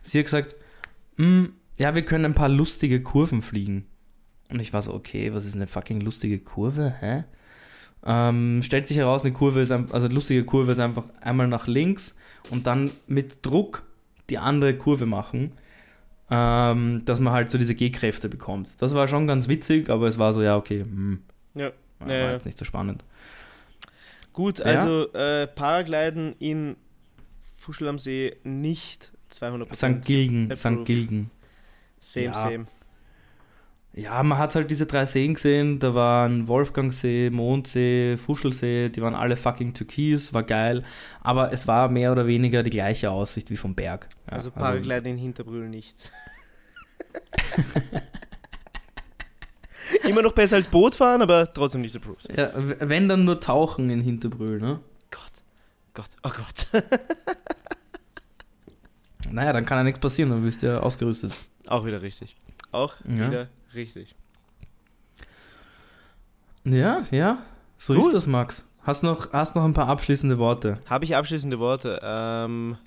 Sie hat gesagt, "Mm, ja, wir können ein paar lustige Kurven fliegen. Und ich war so, okay, was ist eine fucking lustige Kurve? Hä? Ähm, stellt sich heraus, eine Kurve ist also eine lustige Kurve ist einfach einmal nach links und dann mit Druck die andere Kurve machen, ähm, dass man halt so diese G-Kräfte bekommt. Das war schon ganz witzig, aber es war so, ja, okay, hm, Ja. war Ja, jetzt nicht so spannend. Gut, Ja. also äh, Paragliden in Fuschel am See nicht 200%. St. Gilgen. St. Gilgen. Same, same. Ja, man hat halt diese drei Seen gesehen. Da waren Wolfgangsee, Mondsee, Fuschelsee. Die waren alle fucking türkis, war geil. Aber es war mehr oder weniger die gleiche Aussicht wie vom Berg. Ja, also Paragliden in Hinterbrühl nicht. Immer noch besser als Bootfahren, aber trotzdem nicht approved. ja, wenn dann nur Tauchen in Hinterbrühl, ne? Gott, Gott, oh Gott. Naja, dann kann ja nichts passieren, dann bist du ja ausgerüstet. Auch wieder richtig. Auch Ja. wieder richtig. Ja, ja. So Gut. ist das, Max. Hast noch, hast noch ein paar abschließende Worte. Habe ich abschließende Worte? Ähm,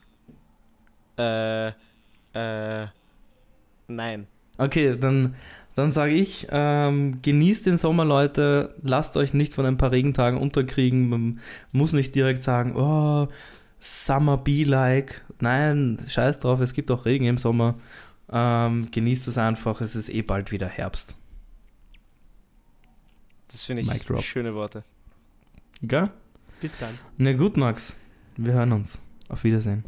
äh, äh, nein. Okay, dann, dann sage ich, ähm, genießt den Sommer, Leute. Lasst euch nicht von ein paar Regentagen unterkriegen. Man muss nicht direkt sagen, oh, Summer be like. Nein, scheiß drauf, es gibt auch Regen im Sommer. Ähm, genießt es einfach, es ist eh bald wieder Herbst. Das finde ich schöne Worte. Gell? Bis dann. Na gut, Max. Wir hören uns. Auf Wiedersehen.